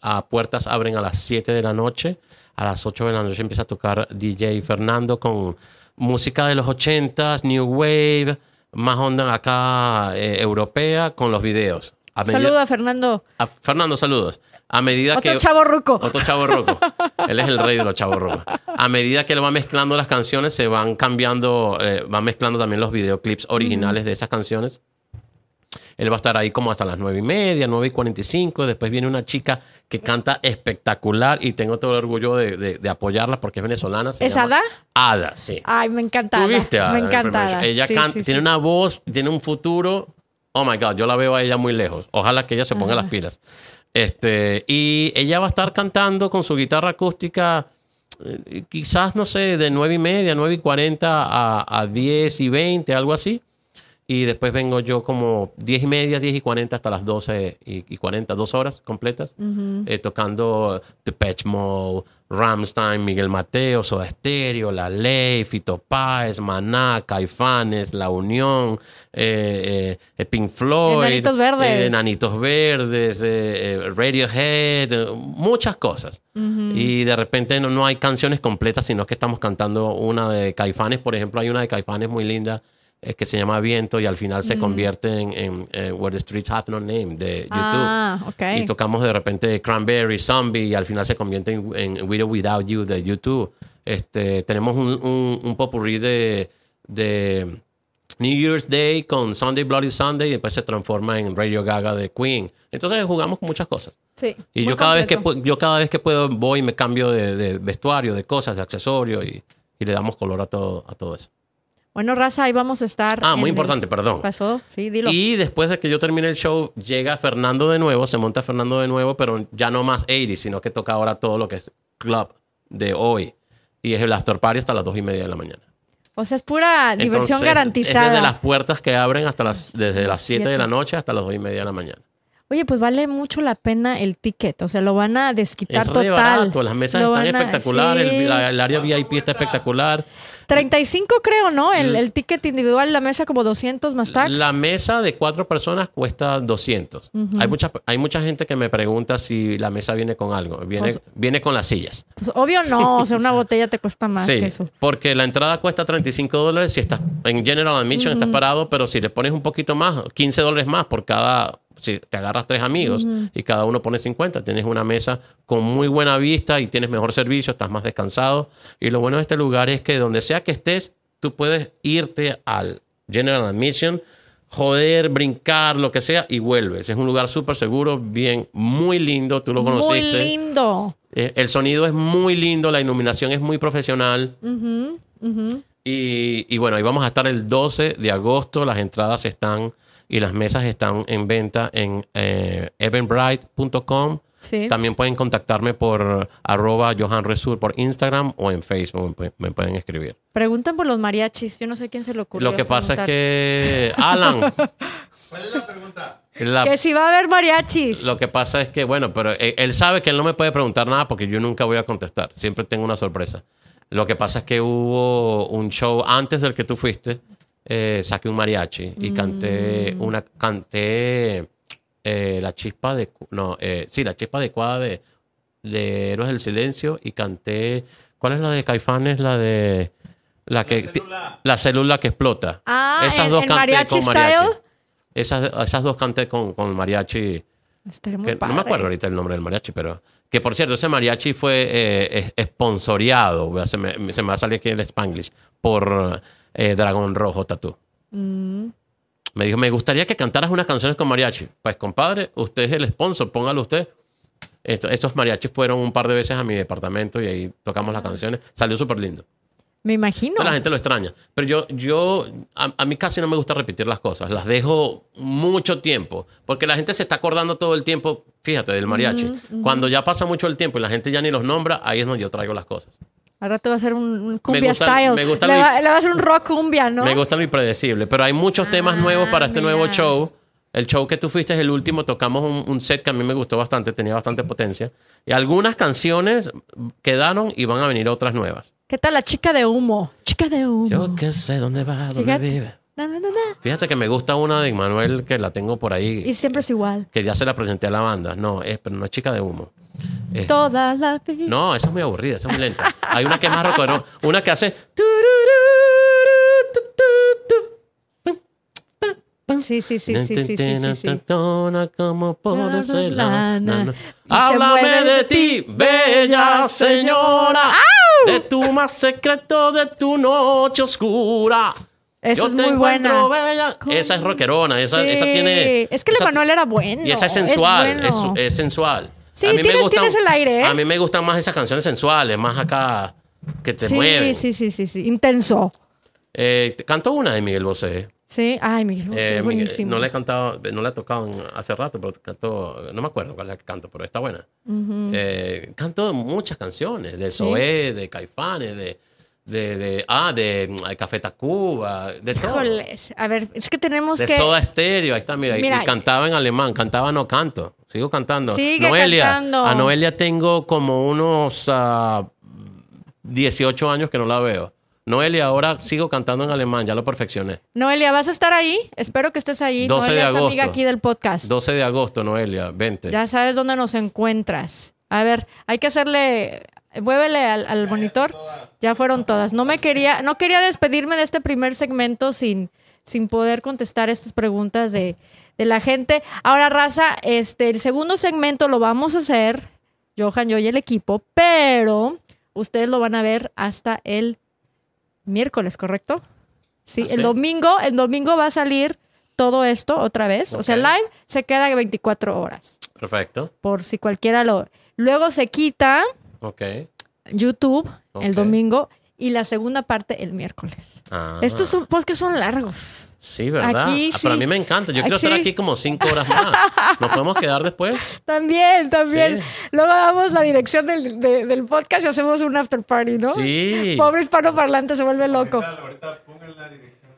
A puertas abren a las 7 de la noche. A las 8 de la noche empieza a tocar DJ Fernando con música de los 80s, New Wave, más onda acá eh, europea con los videos. A medida- Saluda, Fernando. a Fernando, saludos. A medida Otro que chavo ruco. otro chavo roco. Él es el rey de los chavos rocos. A medida que él va mezclando las canciones, se van cambiando, eh, va mezclando también los videoclips originales de esas canciones. Él va a estar ahí como hasta las nueve y media, nueve y cuarenta y cinco. Después viene una chica que canta espectacular y tengo todo el orgullo de, de- de apoyarla porque es venezolana. se ¿Es llama Ada? Ada, sí. Ay, me encanta. ¿Tú Ada. Me encanta. Ada. Ella Sí, canta, sí, tiene sí. una voz, tiene un futuro. Oh my God, yo la veo a ella muy lejos. Ojalá que ella se ponga las pilas. Este, y ella va a estar cantando con su guitarra acústica, eh, quizás, no sé, de nueve y media, nueve y cuarenta a, a 10 y 20, algo así. Y después vengo yo como 10 y media, 10 y 40 hasta las 12 y, y 40, dos horas completas, eh, tocando Depeche Mode, Ramstein, Miguel Mateo, Soda Stereo, La Ley, Fito Páez, Maná, Caifanes, La Unión, eh, eh, Pink Floyd, Enanitos Verdes. Enanitos Verdes, Radiohead, muchas cosas. Y de repente no, no hay canciones completas, sino que estamos cantando una de Caifanes, por ejemplo, hay una de Caifanes muy linda eh, que se llama Viento y al final se convierte en, en, eh, Where the Streets Have No Name de YouTube. Ah, ok. Y tocamos de repente Cranberry, Zombie y al final se convierte en, en With or Without You de YouTube. Este, tenemos un, un, un popurrí de, de New Year's Day con Sunday Bloody Sunday y después se transforma en Radio Gaga de Queen. Entonces jugamos con muchas cosas. Sí. Y yo cada, vez que, yo cada vez que puedo voy y me cambio de, de vestuario, de cosas, de accesorios y, y le damos color a todo, a todo eso. Bueno, raza, ahí vamos a estar. Ah, muy el- importante, perdón. Pasó, sí, dilo. Y después de que yo termine el show, llega Fernando de nuevo, se monta Fernando de nuevo, pero ya no más 80, sino que toca ahora todo lo que es club de hoy. Y es el after party hasta las dos y media de la mañana. O sea, es pura diversión Entonces, garantizada. Es desde las puertas que abren hasta las, desde las 7 de la noche hasta las dos y media de la mañana. Oye, pues vale mucho la pena el ticket. O sea, lo van a desquitar Es total. barato, las mesas Lo están espectaculares, sí. el, área VIP está espectacular. 35 creo, ¿no? El, el ticket individual, la mesa como 200 más tax. La mesa de cuatro personas cuesta 200. hay, mucha, hay mucha gente que me pregunta si la mesa viene con algo. Viene, Pues- viene con las sillas. Pues, obvio no, o sea, una botella te cuesta más Sí, que eso. porque la entrada cuesta 35 dólares si estás en General Admission, estás parado, pero si le pones un poquito más, 15 dólares más por cada, si te agarras tres amigos y cada uno pone 50, tienes una mesa con muy buena vista y tienes mejor servicio, estás más descansado. Y lo bueno de este lugar es que donde sea que estés, tú puedes irte al General Admission, joder, brincar, lo que sea, y vuelves. Es un lugar súper seguro, bien, muy lindo, tú lo Muy conociste. lindo. Eh, el sonido es muy lindo, la iluminación es muy profesional. Y, y bueno, ahí vamos a estar el 12 de agosto. Las entradas están y las mesas están en venta en eh, eventbrite.com. Sí. También pueden contactarme por arroba Johan Resur por Instagram o en Facebook me, pu- me pueden escribir. Preguntan por los mariachis. Yo no sé quién se le ocurrió. Lo que pasa es que, Alan, ¿Cuál es la pregunta? la- Que si va a haber mariachis. lo que pasa es que, bueno, pero él, él sabe que él no me puede preguntar nada porque yo nunca voy a contestar. Siempre tengo una sorpresa. Lo que pasa es que hubo un show antes del que tú fuiste. Eh, saqué un mariachi y canté una canté eh, la chispa de no eh, sí la chispa adecuada de, de Héroes del Silencio y canté ¿cuál es la de Caifanes? La de la que célula. la célula que explota. Ah, esas ¿en- dos canté mariachi con mariachi. style? Esas, esas dos canté con, con mariachi. Que no me acuerdo ahorita el nombre del mariachi, pero. Que por cierto, ese mariachi fue eh, es- esponsoreado, se me, se me va a salir aquí el Spanglish, por eh, Dragón Rojo Tattoo. Mm. Me dijo, me gustaría que cantaras unas canciones con mariachi. Pues, compadre, usted es el sponsor, póngalo usted. Esto- estos mariachis fueron un par de veces a mi departamento y ahí tocamos las canciones. Salió súper lindo. Me imagino. Entonces la gente lo extraña. Pero yo, yo a, a mí casi no me gusta repetir las cosas. Las dejo mucho tiempo. Porque la gente se está acordando todo el tiempo, fíjate, del mariachi. Cuando ya pasa mucho el tiempo y la gente ya ni los nombra, ahí es donde yo traigo las cosas. Al rato va a ser un, un cumbia gusta- style. me gusta le, mi- va, le va a hacer un rock cumbia, ¿no? Me gusta lo impredecible. Pero hay muchos temas nuevos para este nuevo mira. show. El show que tú fuiste es el último. Tocamos un, un set que a mí me gustó bastante, tenía bastante potencia. Y algunas canciones quedaron y van a venir otras nuevas. ¿Qué tal la chica de humo? Chica de humo. Yo qué sé dónde va, dónde Fíjate. vive. Na, na, na, na. Fíjate que me gusta una de Manuel que la tengo por ahí. Y siempre es igual. que ya se la presenté a la banda. No, es, pero no es chica de humo. Es- Toda la vida. no, esa es muy aburrida, esa es muy lenta. Hay una que es más rockero, una que hace. Sí, sí, sí, sí, sí, sí, sí, como porcelana. Háblame de ti, bella señora. De tu más secreto, de tu noche oscura. Esa Yo es te muy buena. bella. Esa es rockerona, esa, Sí. esa tiene. Es que el Emanuel era bueno. y esa es sensual, es, bueno. es sensual. Sí, A mí me tienes- gustan- tienes el aire, ¿eh? A mí me gustan más esas canciones sensuales, más acá que te sí, mueven. sí, sí, sí, sí. Intenso. Eh, canto una de Miguel Bosé. Sí. Ay, Miguel Bosé, Eh, buenísimo. no la he cantado, no la he tocado hace rato, pero canto, no me acuerdo cuál es la que canto, pero está buena. Eh, canto muchas canciones, de Zoé, de Caifanes, de, de, de ah, de mm, Café Tacuba, de todo. Híjoles. A ver, es que tenemos De que. Soda Stereo, ahí está, mira, y- Mira. y cantaba en alemán, cantaba no canto, sigo cantando. Sigue Noelia, cantando. a Noelia tengo como unos ah, 18 años que no la veo. Noelia, ahora sigo cantando en alemán, ya lo perfeccioné. Noelia, ¿vas a estar ahí? Espero que estés ahí. 12 de Noelia es amiga agosto. aquí del podcast. 12 de agosto, Noelia, vente. Ya sabes dónde nos encuentras. A ver, hay que hacerle. Muévele al, al monitor. Ya fueron todas. No me quería, no quería despedirme de este primer segmento sin, sin poder contestar estas preguntas de, de la gente. Ahora, Raza, este, el segundo segmento lo vamos a hacer, Johan, yo y el equipo, pero ustedes lo van a ver hasta el miércoles, ¿correcto? Sí, ¿Ah, el domingo, el domingo va a salir todo esto otra vez. O sea, live se queda 24 horas Perfecto. por si cualquiera lo... Luego se quita Ok. YouTube el domingo y la segunda parte el miércoles. Ah, Estos son podcasts son largos. Sí, ¿verdad? aquí Ah, Pero a sí. mí me encanta. Yo quiero estar aquí como cinco horas más. ¿Nos podemos quedar después? También, también. Sí. Luego damos la dirección del, de- del podcast y hacemos un after party, ¿no? Sí. Pobre hispano parlante se vuelve loco. Ahorita, ahorita pongan la dirección.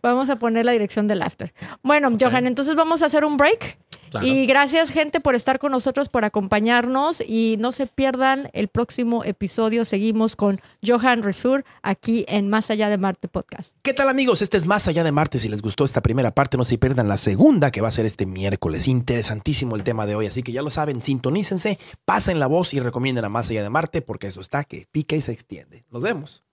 Vamos a poner la dirección del after. Bueno, Johan, entonces vamos a hacer un break. Claro. Y gracias, gente, por estar con nosotros, por acompañarnos. Y no se pierdan el próximo episodio. Seguimos con Johan Resur aquí en Más Allá de Marte Podcast. ¿Qué tal amigos? Este es Más Allá de Marte. Si les gustó esta primera parte, no se pierdan la segunda que va a ser este miércoles. Interesantísimo el tema de hoy, así que ya lo saben, sintonícense, pasen la voz y recomienden a Más Allá de Marte porque eso está que pica y se extiende. Nos vemos.